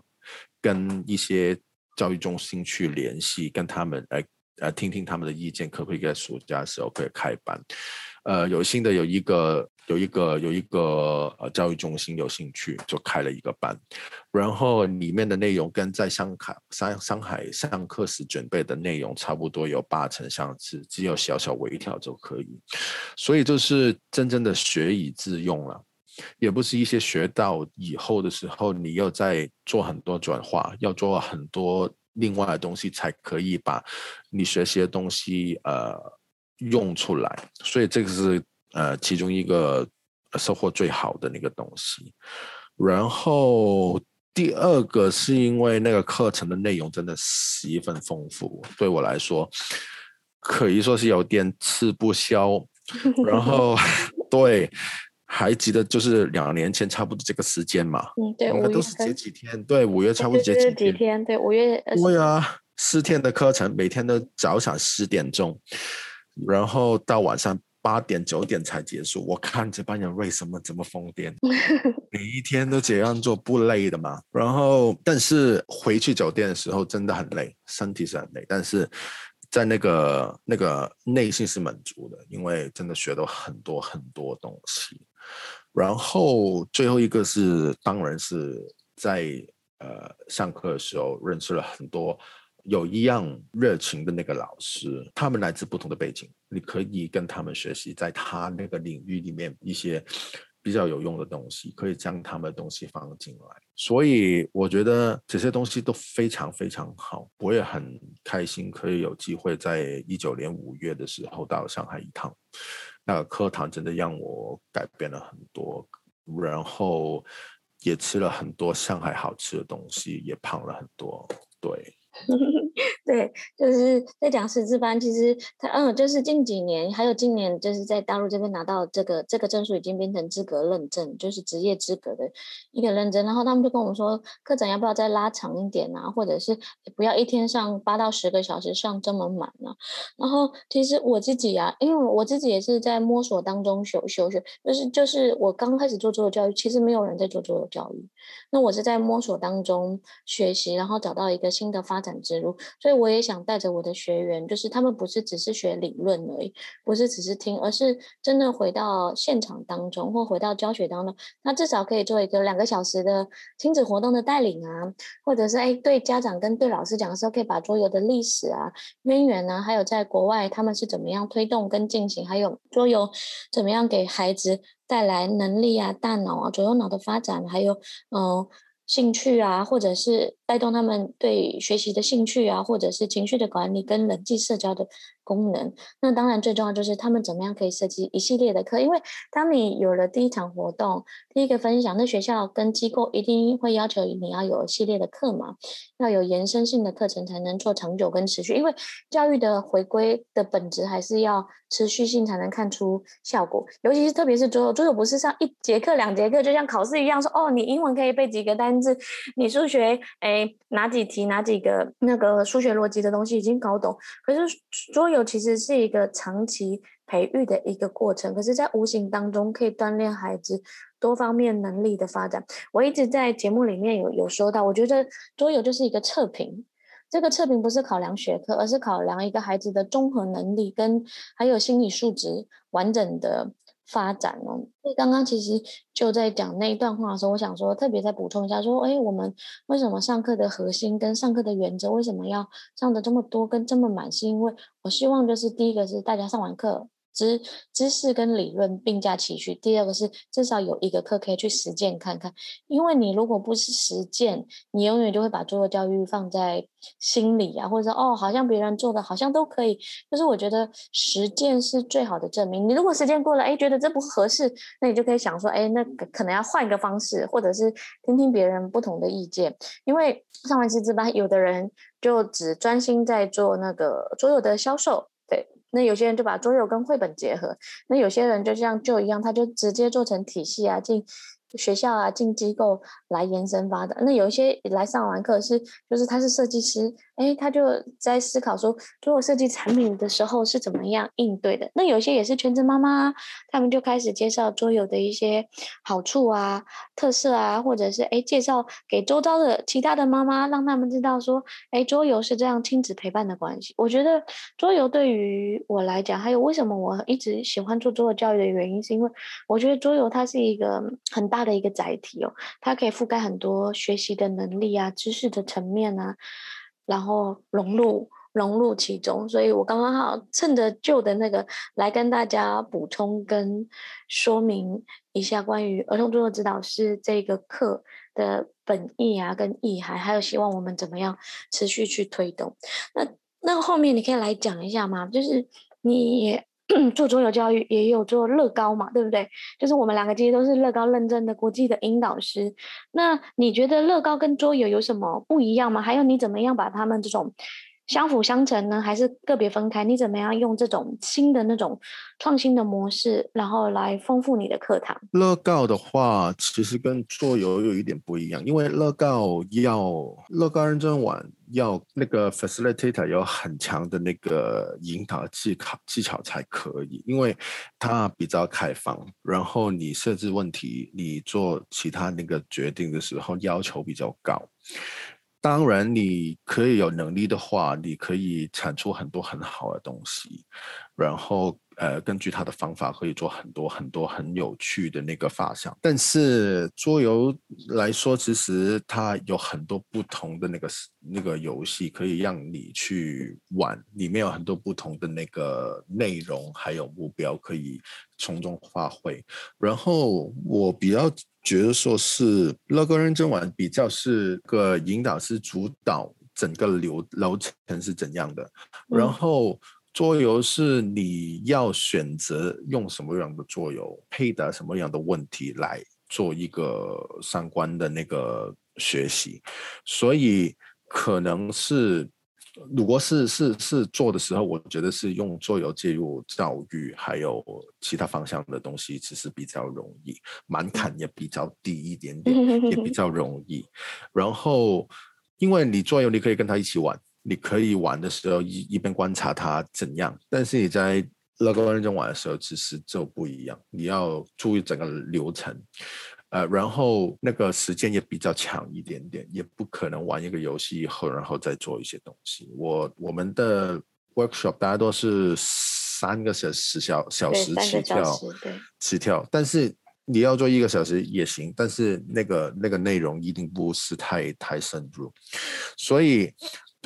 跟一些教育中心去联系，跟他们来。呃，听听他们的意见，可不可以在暑假时候可以开班？呃，有新的有一个有一个有一个呃教育中心有兴趣，就开了一个班，然后里面的内容跟在上海上上海上课时准备的内容差不多，有八成相似，只有小小微调就可以，所以就是真正的学以致用了。也不是一些学到以后的时候，你又在做很多转化，要做很多另外的东西，才可以把你学习的东西呃用出来。所以这个是呃其中一个收获最好的那个东西。然后第二个是因为那个课程的内容真的十分丰富，对我来说可以说是有点吃不消。然后 对。还记得就是两年前差不多这个时间嘛，嗯，对，我们都是这几天，对，五月差不多这几天，几天，对，五月，对啊，四天的课程，每天都早上十点钟，然后到晚上八点九点才结束。我看这帮人为什么这么疯癫，每一天都这样做不累的嘛？然后，但是回去酒店的时候真的很累，身体是很累，但是。在那个那个内心是满足的，因为真的学到很多很多东西。然后最后一个是，当然是在呃上课的时候认识了很多有一样热情的那个老师，他们来自不同的背景，你可以跟他们学习，在他那个领域里面一些。比较有用的东西，可以将他们的东西放进来，所以我觉得这些东西都非常非常好。我也很开心可以有机会在一九年五月的时候到上海一趟，那个课堂真的让我改变了很多，然后也吃了很多上海好吃的东西，也胖了很多。对。对，就是在讲师资班，其实他嗯，就是近几年还有今年，就是在大陆这边拿到这个这个证书，已经变成资格认证，就是职业资格的一个认证。然后他们就跟我们说，课程要不要再拉长一点啊？或者是不要一天上八到十个小时上这么满呢、然后其实我自己啊，因为我自己也是在摸索当中修修学，就是就是我刚开始做做教育，其实没有人在做做教育，那我是在摸索当中学习，然后找到一个新的发展之路，所以。我也想带着我的学员，就是他们不是只是学理论而已，不是只是听，而是真的回到现场当中，或回到教学当中，那至少可以做一个两个小时的亲子活动的带领啊，或者是哎对家长跟对老师讲的时候，可以把桌游的历史啊、渊源啊，还有在国外他们是怎么样推动跟进行，还有桌游怎么样给孩子带来能力啊、大脑啊、左右脑的发展，还有嗯。兴趣啊，或者是带动他们对学习的兴趣啊，或者是情绪的管理跟人际社交的功能。那当然最重要就是他们怎么样可以设计一系列的课，因为当你有了第一场活动、第一个分享，那学校跟机构一定会要求你要有系列的课嘛，要有延伸性的课程才能做长久跟持续。因为教育的回归的本质还是要持续性才能看出效果，尤其是特别是桌游，桌游不是上一节课、两节课，就像考试一样说哦，你英文可以背几个单。字，你数学哎，哪几题哪几个那个数学逻辑的东西已经搞懂，可是桌游其实是一个长期培育的一个过程，可是，在无形当中可以锻炼孩子多方面能力的发展。我一直在节目里面有有说到，我觉得桌游就是一个测评，这个测评不是考量学科，而是考量一个孩子的综合能力跟还有心理素质完整的。发展哦，所以刚刚其实就在讲那一段话的时候，我想说特别再补充一下，说，哎，我们为什么上课的核心跟上课的原则为什么要上的这么多跟这么满？是因为我希望就是第一个是大家上完课。知知识跟理论并驾齐驱。第二个是至少有一个课可以去实践看看，因为你如果不是实践，你永远就会把做教育放在心里啊，或者说哦，好像别人做的好像都可以。就是我觉得实践是最好的证明。你如果实践过了，哎，觉得这不合适，那你就可以想说，哎，那可能要换一个方式，或者是听听别人不同的意见。因为上完师资班，有的人就只专心在做那个桌游的销售。那有些人就把桌游跟绘本结合，那有些人就像就一样，他就直接做成体系啊，进学校啊，进机构来延伸发展。那有一些来上完课是，就是他是设计师，哎，他就在思考说，做设计产品的时候是怎么样应对的。那有些也是全职妈妈，他们就开始介绍桌游的一些好处啊、特色啊，或者是哎介绍给周遭的其他的妈妈，让他们知道说，哎，桌游是这样亲子陪伴的关系。我觉得桌游对于我来讲，还有为什么我一直喜欢做桌游教育的原因，是因为我觉得桌游它是一个很大。大的一个载体哦，它可以覆盖很多学习的能力啊、知识的层面啊，然后融入融入其中。所以我刚刚好趁着旧的那个来跟大家补充跟说明一下关于儿童桌游指导师这个课的本意啊、跟意涵，还有希望我们怎么样持续去推动。那那后面你可以来讲一下吗？就是你。做桌游教育也有做乐高嘛，对不对？就是我们两个其实都是乐高认证的国际的引导师。那你觉得乐高跟桌游有什么不一样吗？还有你怎么样把他们这种相辅相成呢？还是个别分开？你怎么样用这种新的那种创新的模式，然后来丰富你的课堂？乐高的话，其实跟桌游有一点不一样，因为乐高要乐高认证完，要那个 facilitator 有很强的那个引导技巧技巧才可以，因为它比较开放，然后你设置问题，你做其他那个决定的时候要求比较高。当然，你可以有能力的话，你可以产出很多很好的东西，然后呃，根据他的方法，可以做很多很多很有趣的那个发想。但是桌游来说，其实它有很多不同的那个那个游戏可以让你去玩，里面有很多不同的那个内容，还有目标可以从中发挥。然后我比较。觉得说是乐高认真玩比较是个引导师主导整个流流程是怎样的，嗯、然后桌游是你要选择用什么样的桌游，配搭什么样的问题来做一个相关的那个学习，所以可能是。如果是是是做的时候，我觉得是用桌游介入教育，还有其他方向的东西，其实比较容易，门槛也比较低一点点，也比较容易。然后，因为你桌游，你可以跟他一起玩，你可以玩的时候一一边观察它怎样，但是你在乐高认真玩的时候，其实就不一样，你要注意整个流程。呃，然后那个时间也比较长一点点，也不可能玩一个游戏以后，然后再做一些东西。我我们的 workshop 大家都是三个小时小小时起跳，起跳。但是你要做一个小时也行，但是那个那个内容一定不是太太深入。所以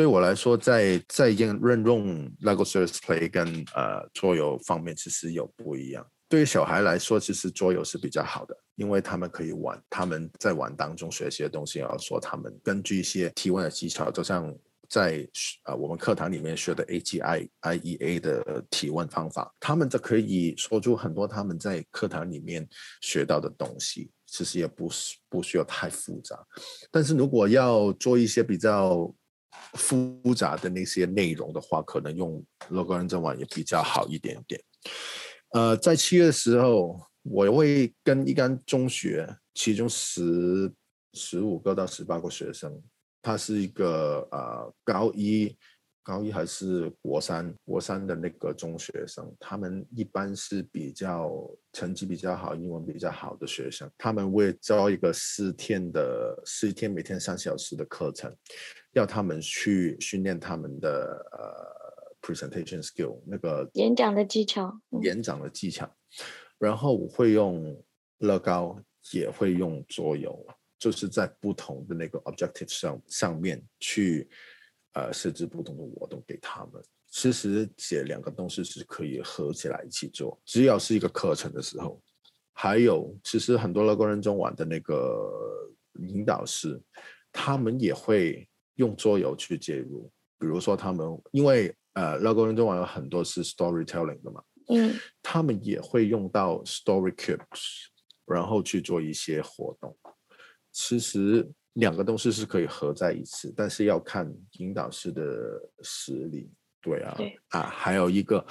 对我来说，在在应任用 LEGO Serious Play 跟呃桌游方面，其实有不一样。对于小孩来说，其实桌游是比较好的，因为他们可以玩，他们在玩当中学习的东西，要说他们根据一些提问的技巧，就像在啊我们课堂里面学的 AGI IEA 的提问方法，他们就可以说出很多他们在课堂里面学到的东西，其实也不是不需要太复杂。但是如果要做一些比较复杂的那些内容的话，可能用 Logo 认证网也比较好一点点。呃，在七月的时候，我会跟一间中学，其中十十五个到十八个学生，他是一个呃高一，高一还是国三，国三的那个中学生，他们一般是比较成绩比较好，英文比较好的学生，他们会招一个四天的四天，每天三小时的课程，要他们去训练他们的呃。presentation skill 那个演讲的技巧，演讲的技巧，然后我会用乐高，也会用桌游，就是在不同的那个 objective 上上面去呃设置不同的活动给他们。其实这两个东西是可以合起来一起做，只要是一个课程的时候。还有，其实很多乐高认证完的那个引导师，他们也会用桌游去介入，比如说他们因为。呃，LEGO 认证完有很多是 storytelling 的嘛，嗯，他们也会用到 story cubes，然后去做一些活动。其实两个东西是可以合在一起，但是要看引导师的实力。对啊，对啊，还有一个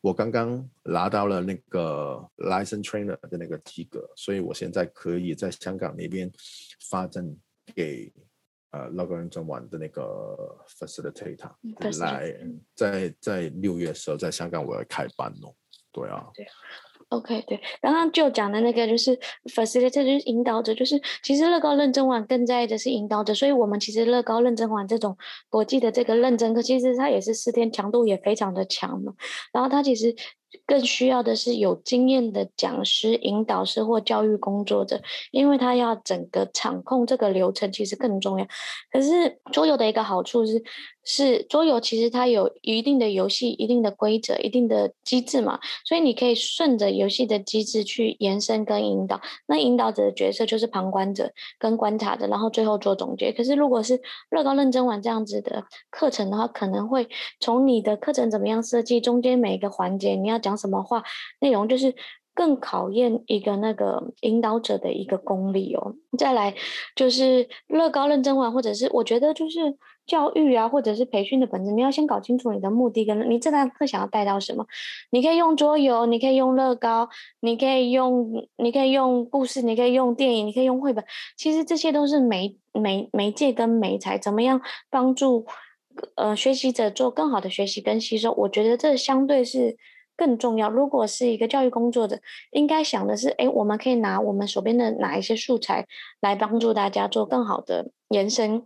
我刚刚拿到了那个 license trainer 的那个资格，所以我现在可以在香港那边发展给呃乐高认证网的那个 facilitator 来在在六月时候在香港我要开班哦。对啊。对。OK，对，刚刚就讲的那个就是 facilitator，就是引导者，就是其实乐高认证网更在意的是引导者，所以我们其实乐高认证网这种国际的这个认证课，其实它也是四天，强度也非常的强嘛，然后它其实。更需要的是有经验的讲师、引导师或教育工作者，因为他要整个场控这个流程，其实更重要。可是桌游的一个好处是，是桌游其实它有一定的游戏、一定的规则、一定的机制嘛，所以你可以顺着游戏的机制去延伸跟引导。那引导者的角色就是旁观者跟观察者，然后最后做总结。可是如果是乐高认真玩这样子的课程的话，可能会从你的课程怎么样设计，中间每一个环节你要。讲什么话，内容就是更考验一个那个引导者的一个功力哦。再来就是乐高认证玩，或者是我觉得就是教育啊，或者是培训的本质，你要先搞清楚你的目的跟你这堂课想要带到什么。你可以用桌游，你可以用乐高，你可以用你可以用故事，你可以用电影，你可以用绘本。其实这些都是媒媒媒介跟媒材，怎么样帮助呃学习者做更好的学习跟吸收？我觉得这相对是。更重要，如果是一个教育工作者，应该想的是，哎，我们可以拿我们手边的哪一些素材来帮助大家做更好的延伸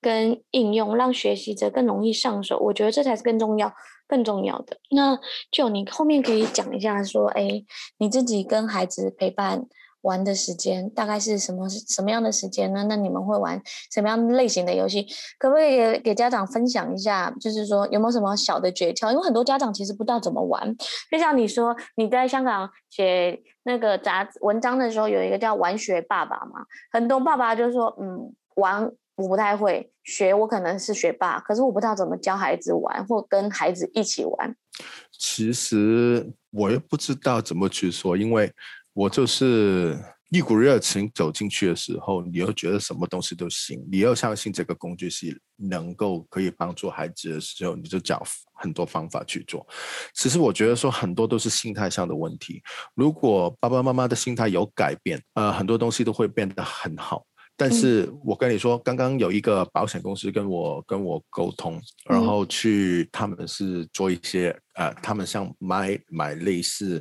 跟应用，让学习者更容易上手。我觉得这才是更重要、更重要的。那就你后面可以讲一下，说，哎，你自己跟孩子陪伴。玩的时间大概是什么什么样的时间呢？那你们会玩什么样类型的游戏？可不可以给家长分享一下？就是说有没有什么小的诀窍？因为很多家长其实不知道怎么玩。就像你说你在香港写那个杂文章的时候，有一个叫“玩学爸爸”嘛，很多爸爸就说：“嗯，玩我不太会，学我可能是学霸，可是我不知道怎么教孩子玩，或跟孩子一起玩。”其实我也不知道怎么去说，因为。我就是一股热情走进去的时候，你又觉得什么东西都行，你要相信这个工具是能够可以帮助孩子的时候，你就找很多方法去做。其实我觉得说很多都是心态上的问题。如果爸爸妈妈的心态有改变，呃，很多东西都会变得很好。但是我跟你说，刚刚有一个保险公司跟我跟我沟通，然后去他们是做一些呃，他们想买买类似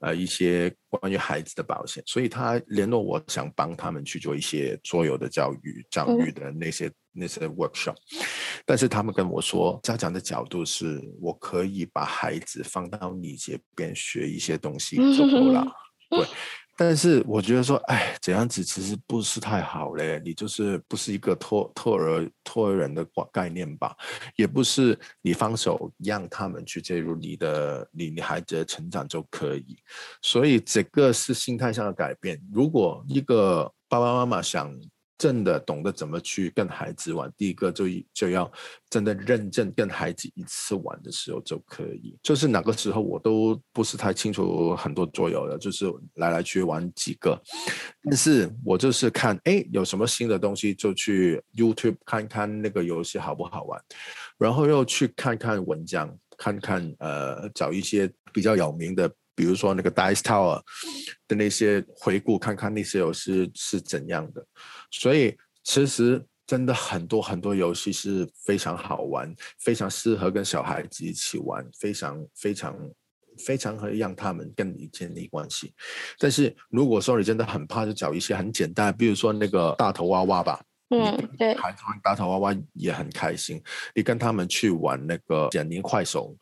呃一些关于孩子的保险，所以他联络我想帮他们去做一些桌游的教育教育的那些那些 workshop，但是他们跟我说，家长的角度是我可以把孩子放到你这边学一些东西就够了，对。但是我觉得说，哎，这样子其实不是太好嘞。你就是不是一个托托儿托儿人的概念吧？也不是你放手让他们去介入你的你你孩子的成长就可以。所以这个是心态上的改变。如果一个爸爸妈妈想。真的懂得怎么去跟孩子玩，第一个就就要真的认真跟孩子一次玩的时候就可以。就是哪个时候我都不是太清楚很多桌游的，就是来来去玩几个。但是我就是看，哎，有什么新的东西就去 YouTube 看看那个游戏好不好玩，然后又去看看文章，看看呃找一些比较有名的。比如说那个 Dice Tower 的那些回顾，看看那些游戏是怎样的。所以其实真的很多很多游戏是非常好玩，非常适合跟小孩子一起玩，非常非常非常可以让他们跟你建立关系。但是如果说你真的很怕，就找一些很简单，比如说那个大头娃娃吧。嗯，对，孩子玩大头娃娃也很开心。你跟他们去玩那个闪灵快手。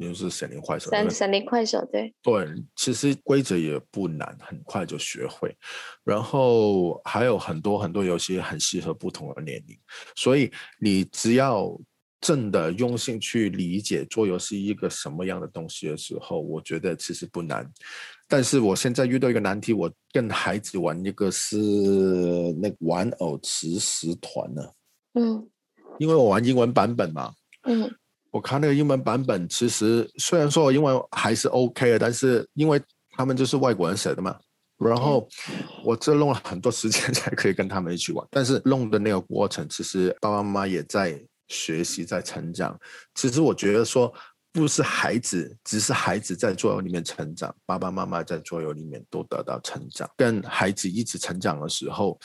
就是闪灵快手，闪闪灵快手，对对，其实规则也不难，很快就学会。然后还有很多很多游戏很适合不同的年龄，所以你只要真的用心去理解做游戏一个什么样的东西的时候，我觉得其实不难。但是我现在遇到一个难题，我跟孩子玩一个是那个玩偶磁石团呢，嗯，因为我玩英文版本嘛，嗯。我看那个英文版本，其实虽然说我英文还是 OK 的，但是因为他们就是外国人写的嘛，然后我这弄了很多时间 才可以跟他们一起玩。但是弄的那个过程，其实爸爸妈妈也在学习，在成长。其实我觉得说，不是孩子，只是孩子在桌游里面成长，爸爸妈妈在桌游里面都得到成长。跟孩子一起成长的时候，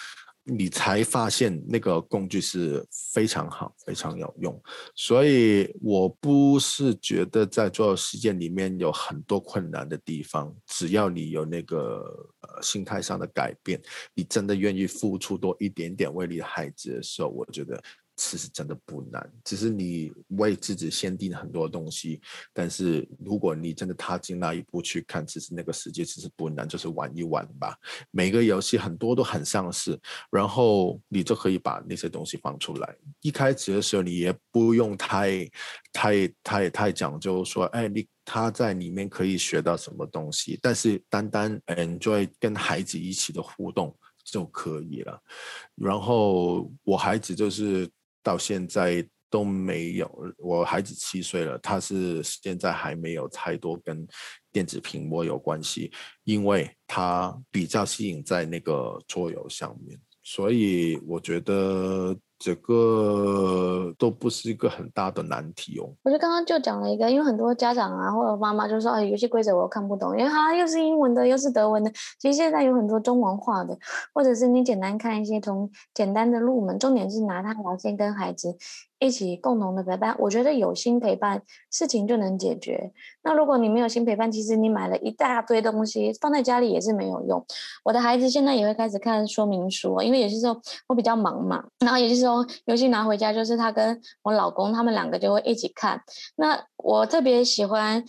你才发现那个工具是非常好、非常有用。所以我不是觉得在做实践里面有很多困难的地方，只要你有那个呃心态上的改变，你真的愿意付出多一点点为你的孩子的时候，我觉得。其实真的不难，只是你为自己限定很多东西。但是如果你真的踏进那一步去看，其实那个世界其实不难，就是玩一玩吧。每个游戏很多都很相似，然后你就可以把那些东西放出来。一开始的时候，你也不用太、太、太、太讲究说，哎，你他在里面可以学到什么东西。但是单单 enjoy 跟孩子一起的互动就可以了。然后我孩子就是。到现在都没有，我孩子七岁了，他是现在还没有太多跟电子屏幕有关系，因为他比较吸引在那个桌游上面，所以我觉得。这个都不是一个很大的难题哦。我就刚刚就讲了一个，因为很多家长啊或者妈妈就说：“哎，游戏规则我又看不懂，因为它又是英文的，又是德文的。”其实现在有很多中文化的，或者是你简单看一些从简单的入门，重点是拿它来先跟孩子。一起共同的陪伴，我觉得有心陪伴，事情就能解决。那如果你没有心陪伴，其实你买了一大堆东西放在家里也是没有用。我的孩子现在也会开始看说明书，因为有些时候我比较忙嘛，然后有些时候游戏拿回家就是他跟我老公他们两个就会一起看。那我特别喜欢。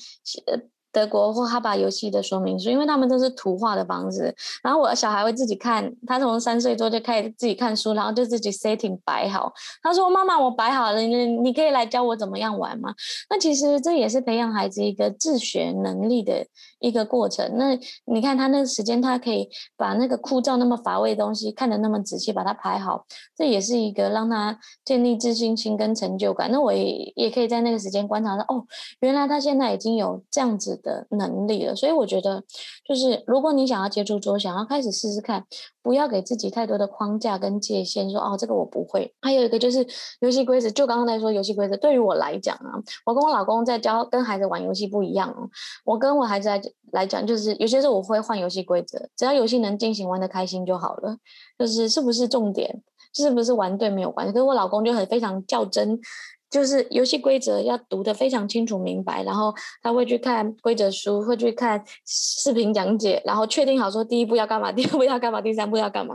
德国或哈巴游戏的说明书，因为他们都是图画的房子，然后我的小孩会自己看，他从三岁多就开始自己看书，然后就自己 setting 摆好。他说：“妈妈，我摆好了，你你可以来教我怎么样玩吗？”那其实这也是培养孩子一个自学能力的一个过程。那你看他那个时间，他可以把那个枯燥那么乏味的东西看得那么仔细，把它排好，这也是一个让他建立自信心跟成就感。那我也也可以在那个时间观察到，哦，原来他现在已经有这样子的能力了，所以我觉得，就是如果你想要接触桌，想要开始试试看，不要给自己太多的框架跟界限，说哦，这个我不会。还有一个就是游戏规则，就刚刚在说游戏规则，对于我来讲啊，我跟我老公在教跟孩子玩游戏不一样哦。我跟我孩子在来讲，就是有些时候我会换游戏规则，只要游戏能进行玩得开心就好了，就是是不是重点，是不是玩对没有关系。可是我老公就很非常较真。就是游戏规则要读得非常清楚明白，然后他会去看规则书，会去看视频讲解，然后确定好说第一步要干嘛，第二步要干嘛，第三步要干嘛。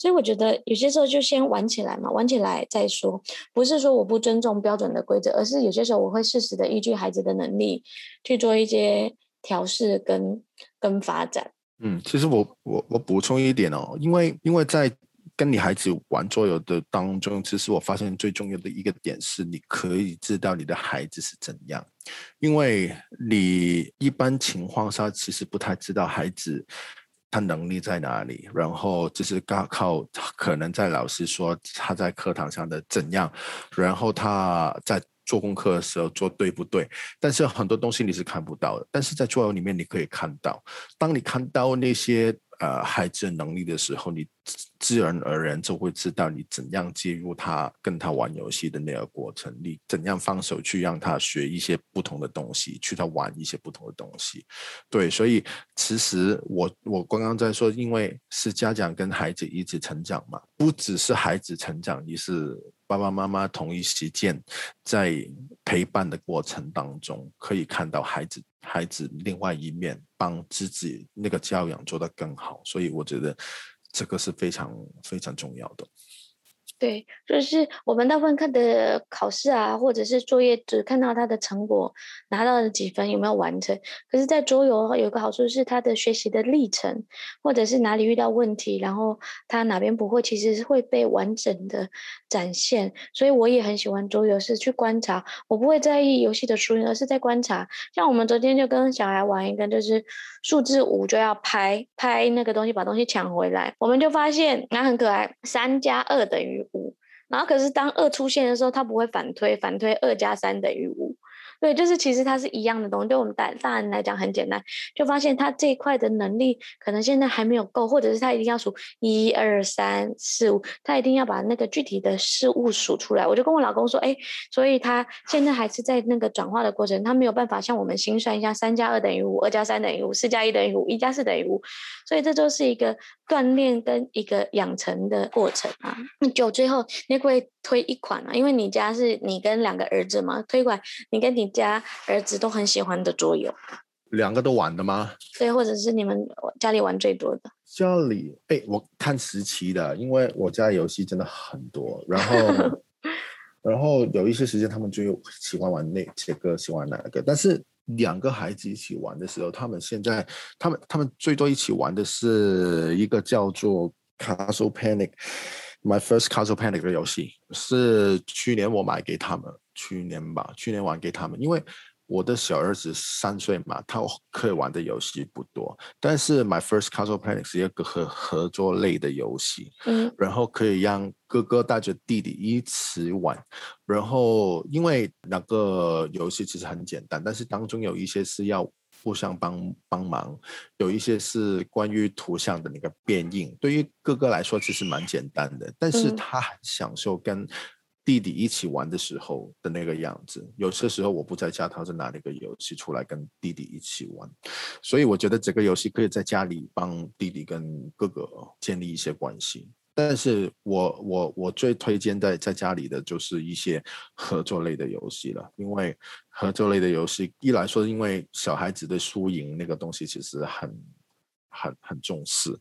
所以我觉得有些时候就先玩起来嘛，玩起来再说。不是说我不尊重标准的规则，而是有些时候我会适时的依据孩子的能力去做一些调试跟跟发展。嗯，其实我我我补充一点哦，因为因为在。跟你孩子玩桌游的当中，其实我发现最重要的一个点是，你可以知道你的孩子是怎样，因为你一般情况下其实不太知道孩子他能力在哪里，然后就是靠靠可能在老师说他在课堂上的怎样，然后他在做功课的时候做对不对，但是很多东西你是看不到的，但是在作文里面你可以看到，当你看到那些。呃，孩子的能力的时候，你自然而然就会知道你怎样介入他跟他玩游戏的那个过程，你怎样放手去让他学一些不同的东西，去他玩一些不同的东西。对，所以其实我我刚刚在说，因为是家长跟孩子一起成长嘛，不只是孩子成长，你是爸爸妈妈同一时间在陪伴的过程当中，可以看到孩子。孩子另外一面，帮自己那个教养做得更好，所以我觉得这个是非常非常重要的。对，就是我们大部分看的考试啊，或者是作业，只看到他的成果拿到了几分，有没有完成。可是，在桌游有个好处是他的学习的历程，或者是哪里遇到问题，然后他哪边不会，其实是会被完整的展现。所以我也很喜欢桌游，是去观察。我不会在意游戏的输赢，而是在观察。像我们昨天就跟小孩玩一个，就是数字五就要拍拍那个东西，把东西抢回来。我们就发现，那很可爱，三加二等于五，然后可是当二出现的时候，它不会反推，反推二加三等于五，对，就是其实它是一样的东西，对我们大大人来讲很简单，就发现他这一块的能力可能现在还没有够，或者是他一定要数一二三四五，他一定要把那个具体的事物数出来。我就跟我老公说，哎，所以他现在还是在那个转化的过程，他没有办法像我们心算一下，三加二等于五，二加三等于五，四加一等于五，一加四等于五，所以这就是一个锻炼跟一个养成的过程啊。就最后你会推一款啊，因为你家是你跟两个儿子嘛，推一款你跟你家儿子都很喜欢的桌游，两个都玩的吗？对，或者是你们家里玩最多的？家里哎，我看时期的，因为我家游戏真的很多，然后 然后有一些时间他们就喜欢玩那些个，喜欢哪个，但是两个孩子一起玩的时候，他们现在他们他们最多一起玩的是一个叫做 Castle Panic。My first Castle Panic 的游戏是去年我买给他们，去年吧，去年玩给他们。因为我的小儿子三岁嘛，他可以玩的游戏不多。但是 My first Castle Panic 是一个合合作类的游戏，嗯，然后可以让哥哥带着弟弟一起玩。然后因为那个游戏其实很简单，但是当中有一些是要。互相帮帮忙，有一些是关于图像的那个变应，对于哥哥来说其实蛮简单的，但是他很享受跟弟弟一起玩的时候的那个样子。有些时候我不在家，他是拿那个游戏出来跟弟弟一起玩，所以我觉得这个游戏可以在家里帮弟弟跟哥哥建立一些关系。但是我我我最推荐在在家里的就是一些合作类的游戏了，因为合作类的游戏一来说，因为小孩子对输赢那个东西其实很很很重视。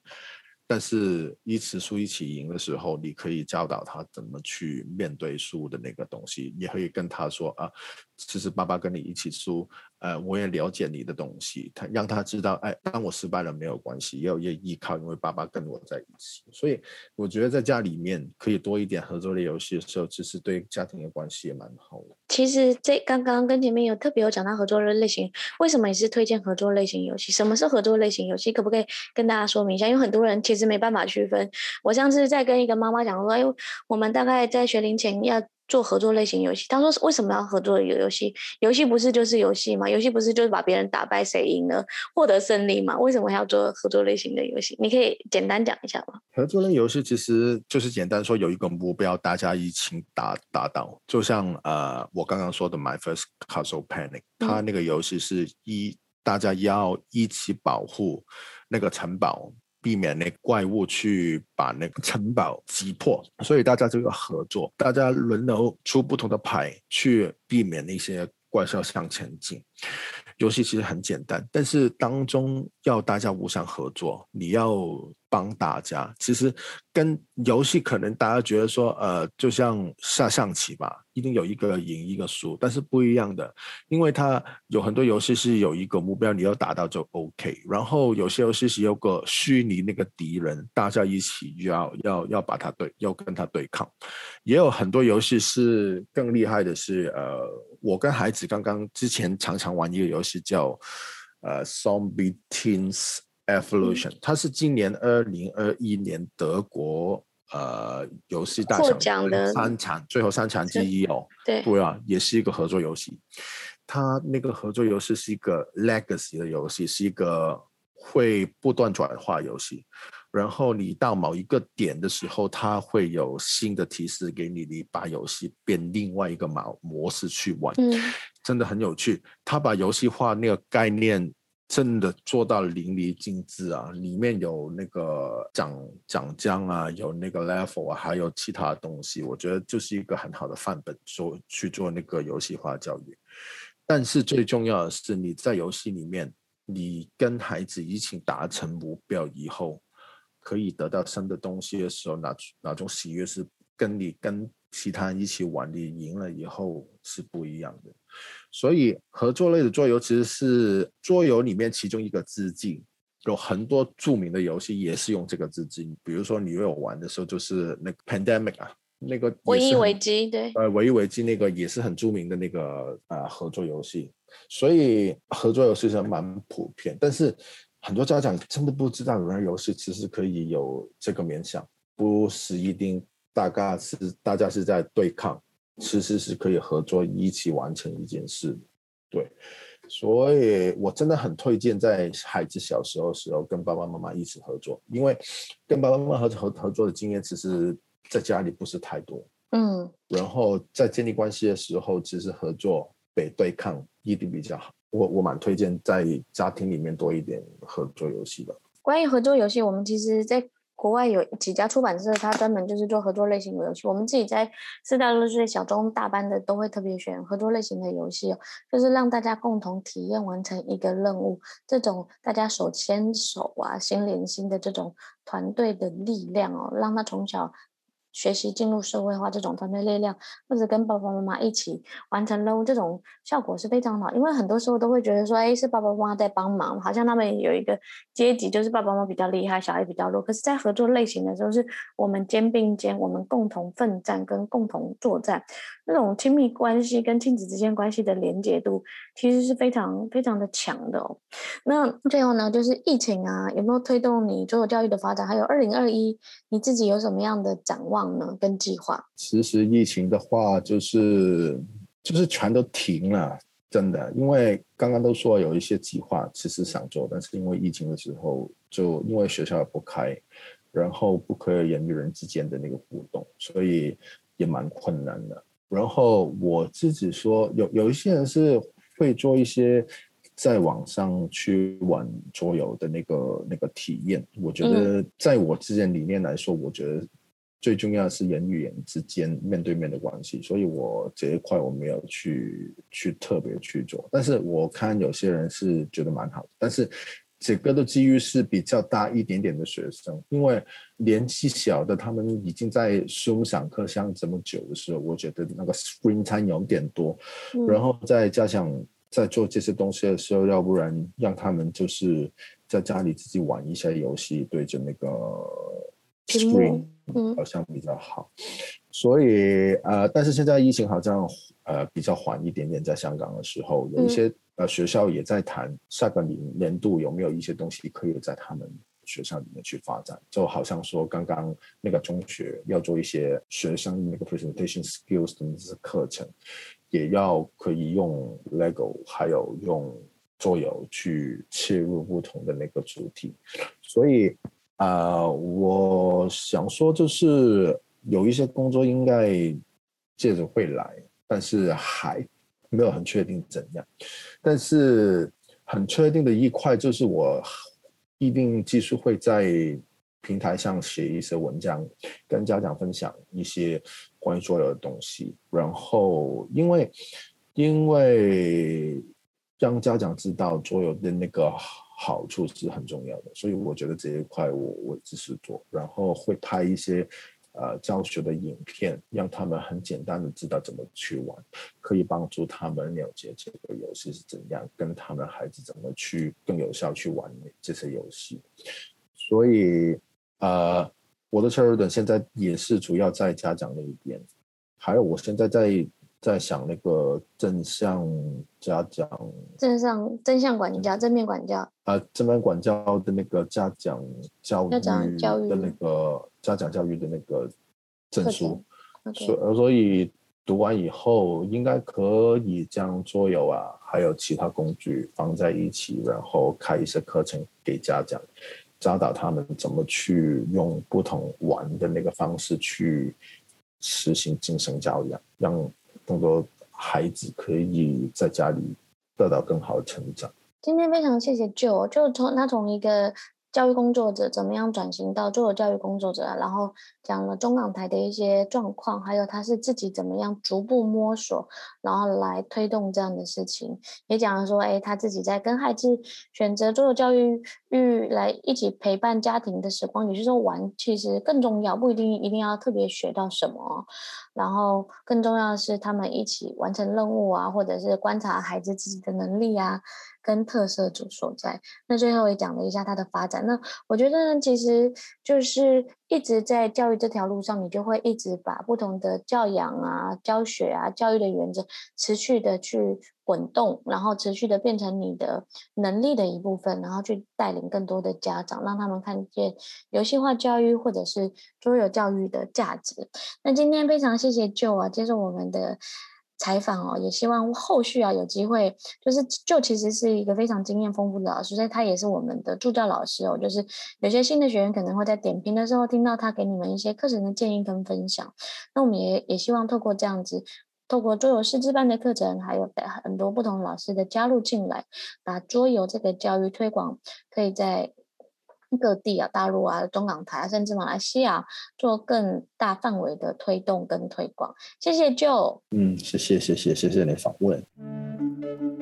但是，一起输一起赢的时候，你可以教导他怎么去面对输的那个东西，也可以跟他说啊，其实爸爸跟你一起输，呃，我也了解你的东西，他让他知道，哎，当我失败了没有关系，要要依靠，因为爸爸跟我在一起。所以，我觉得在家里面可以多一点合作的游戏的时候，其实对家庭的关系也蛮好的。其实这刚刚跟前面有特别有讲到合作的类型，为什么也是推荐合作类型游戏？什么是合作类型游戏？可不可以跟大家说明一下？因为很多人其实没办法区分。我上次在跟一个妈妈讲说，哎，我们大概在学龄前要。做合作类型游戏，他说为什么要合作游游戏？游戏不是就是游戏吗？游戏不是就是把别人打败，谁赢了获得胜利吗？为什么要做合作类型的游戏？你可以简单讲一下吗？合作类游戏其实就是简单说，有一个目标，大家一起达达到。就像呃，我刚刚说的 My First Castle Panic，它那个游戏是一大家要一起保护那个城堡。避免那怪物去把那个城堡击破，所以大家就要合作，大家轮流出不同的牌去避免那些怪兽向前进。游戏其实很简单，但是当中要大家互相合作，你要帮大家。其实跟游戏可能大家觉得说，呃，就像下象棋吧，一定有一个赢一个输，但是不一样的，因为它有很多游戏是有一个目标，你要达到就 OK。然后有些游戏是有个虚拟那个敌人，大家一起要要要把它对，要跟他对抗。也有很多游戏是更厉害的是，呃，我跟孩子刚刚之前常常玩一个游戏。叫呃 Zombie Teens Evolution，它是今年二零二一年德国呃游戏大奖的三场，最后三场之一哦。对，对啊，也是一个合作游戏。它那个合作游戏是一个 Legacy 的游戏，是一个会不断转化游戏。然后你到某一个点的时候，它会有新的提示给你，你把游戏变另外一个模模式去玩，嗯，真的很有趣。他把游戏化那个概念真的做到淋漓尽致啊！里面有那个奖奖章啊，有那个 level 啊，还有其他东西，我觉得就是一个很好的范本，做去做那个游戏化教育。但是最重要的是，你在游戏里面，你跟孩子一起达成目标以后。可以得到新的东西的时候，哪哪种喜悦是跟你跟其他人一起玩，你赢了以后是不一样的。所以合作类的桌游其实是桌游里面其中一个致敬，有很多著名的游戏也是用这个致敬。比如说你有玩的时候，就是那个 Pandemic 啊，那个瘟疫危机，对，呃，瘟疫危机那个也是很著名的那个啊、呃、合作游戏。所以合作游戏是蛮普遍，但是。很多家长真的不知道原来游戏其实可以有这个面向，不是一定大概是大家是在对抗，其实是可以合作一起完成一件事。对，所以我真的很推荐在孩子小时候的时候跟爸爸妈妈一起合作，因为跟爸爸妈妈合合合作的经验，其实在家里不是太多。嗯，然后在建立关系的时候，其实合作比对抗一定比较好。我我蛮推荐在家庭里面多一点合作游戏的。关于合作游戏，我们其实在国外有几家出版社，它专门就是做合作类型的游戏。我们自己在四到六岁小中大班的都会特别选合作类型的游戏，就是让大家共同体验完成一个任务，这种大家手牵手啊、心连心的这种团队的力量哦，让他从小。学习进入社会化这种团队力量，或者跟爸爸妈妈一起完成任务，这种效果是非常好。因为很多时候都会觉得说，哎，是爸爸妈妈在帮忙，好像他们有一个阶级，就是爸爸妈妈比较厉害，小孩比较弱。可是，在合作类型的时候，是我们肩并肩，我们共同奋战跟共同作战，那种亲密关系跟亲子之间关系的连结度，其实是非常非常的强的哦。那最后呢，就是疫情啊，有没有推动你做教育的发展？还有二零二一，你自己有什么样的展望？跟计划，其实疫情的话，就是就是全都停了，真的。因为刚刚都说有一些计划，其实想做，但是因为疫情的时候，就因为学校也不开，然后不可以人与人之间的那个互动，所以也蛮困难的。然后我自己说，有有一些人是会做一些在网上去玩桌游的那个那个体验。我觉得，在我之前理念来说，我觉得。最重要的是人与人之间面对面的关系，所以我这一块我没有去去特别去做。但是我看有些人是觉得蛮好的，但是这个的机遇是比较大一点点的学生，因为年纪小的他们已经在 Zoom 上课上这么久的时候，我觉得那个 screen time 有点多，嗯、然后再加上在做这些东西的时候，要不然让他们就是在家里自己玩一下游戏，对着那个 screen。好像比较好，所以呃，但是现在疫情好像呃比较缓一点点，在香港的时候，有一些呃学校也在谈下个年年度有没有一些东西可以在他们学校里面去发展，就好像说刚刚那个中学要做一些学生那个 presentation skills 的课程，也要可以用 Lego 还有用桌游去切入不同的那个主题，所以。啊我想说就是有一些工作应该接着会来，但是还没有很确定怎样。但是很确定的一块就是我一定继续会在平台上写一些文章，跟家长分享一些关于桌游的东西。然后因为因为让家长知道桌游的那个。好处是很重要的，所以我觉得这一块我我支持做，然后会拍一些呃教学的影片，让他们很简单的知道怎么去玩，可以帮助他们了解这个游戏是怎样，跟他们孩子怎么去更有效去玩这些游戏。所以呃，我的车尔顿现在也是主要在家长那一边，还有我现在在。在想那个正向家长，正向正向管教，正面管教啊，正面管教的那个家长教育的那个家长教育的那个证书，所所以读完以后应该可以将桌游啊，还有其他工具放在一起，然后开一些课程给家长，教导他们怎么去用不同玩的那个方式去实行精神教养，让。更多孩子可以在家里得到更好的成长。今天非常谢谢 Joe，就从他从一个。教育工作者怎么样转型到做教育工作者？然后讲了中港台的一些状况，还有他是自己怎么样逐步摸索，然后来推动这样的事情。也讲了说，哎，他自己在跟孩子选择做教育育来一起陪伴家庭的时光，也就是说玩其实更重要，不一定一定要特别学到什么。然后更重要的是他们一起完成任务啊，或者是观察孩子自己的能力啊。跟特色组所在。那最后也讲了一下它的发展。那我觉得呢，其实就是一直在教育这条路上，你就会一直把不同的教养啊、教学啊、教育的原则持续的去滚动，然后持续的变成你的能力的一部分，然后去带领更多的家长，让他们看见游戏化教育或者是桌游教育的价值。那今天非常谢谢舅啊，接受我们的。采访哦，也希望后续啊有机会，就是就其实是一个非常经验丰富的老师，所以他也是我们的助教老师哦。就是有些新的学员可能会在点评的时候听到他给你们一些课程的建议跟分享，那我们也也希望透过这样子。透过桌游师资班的课程，还有很多不同老师的加入进来，把桌游这个教育推广，可以在各地啊、大陆啊、中港台啊，甚至马来西亚做更大范围的推动跟推广。谢谢舅。嗯，谢谢谢谢谢谢你访问。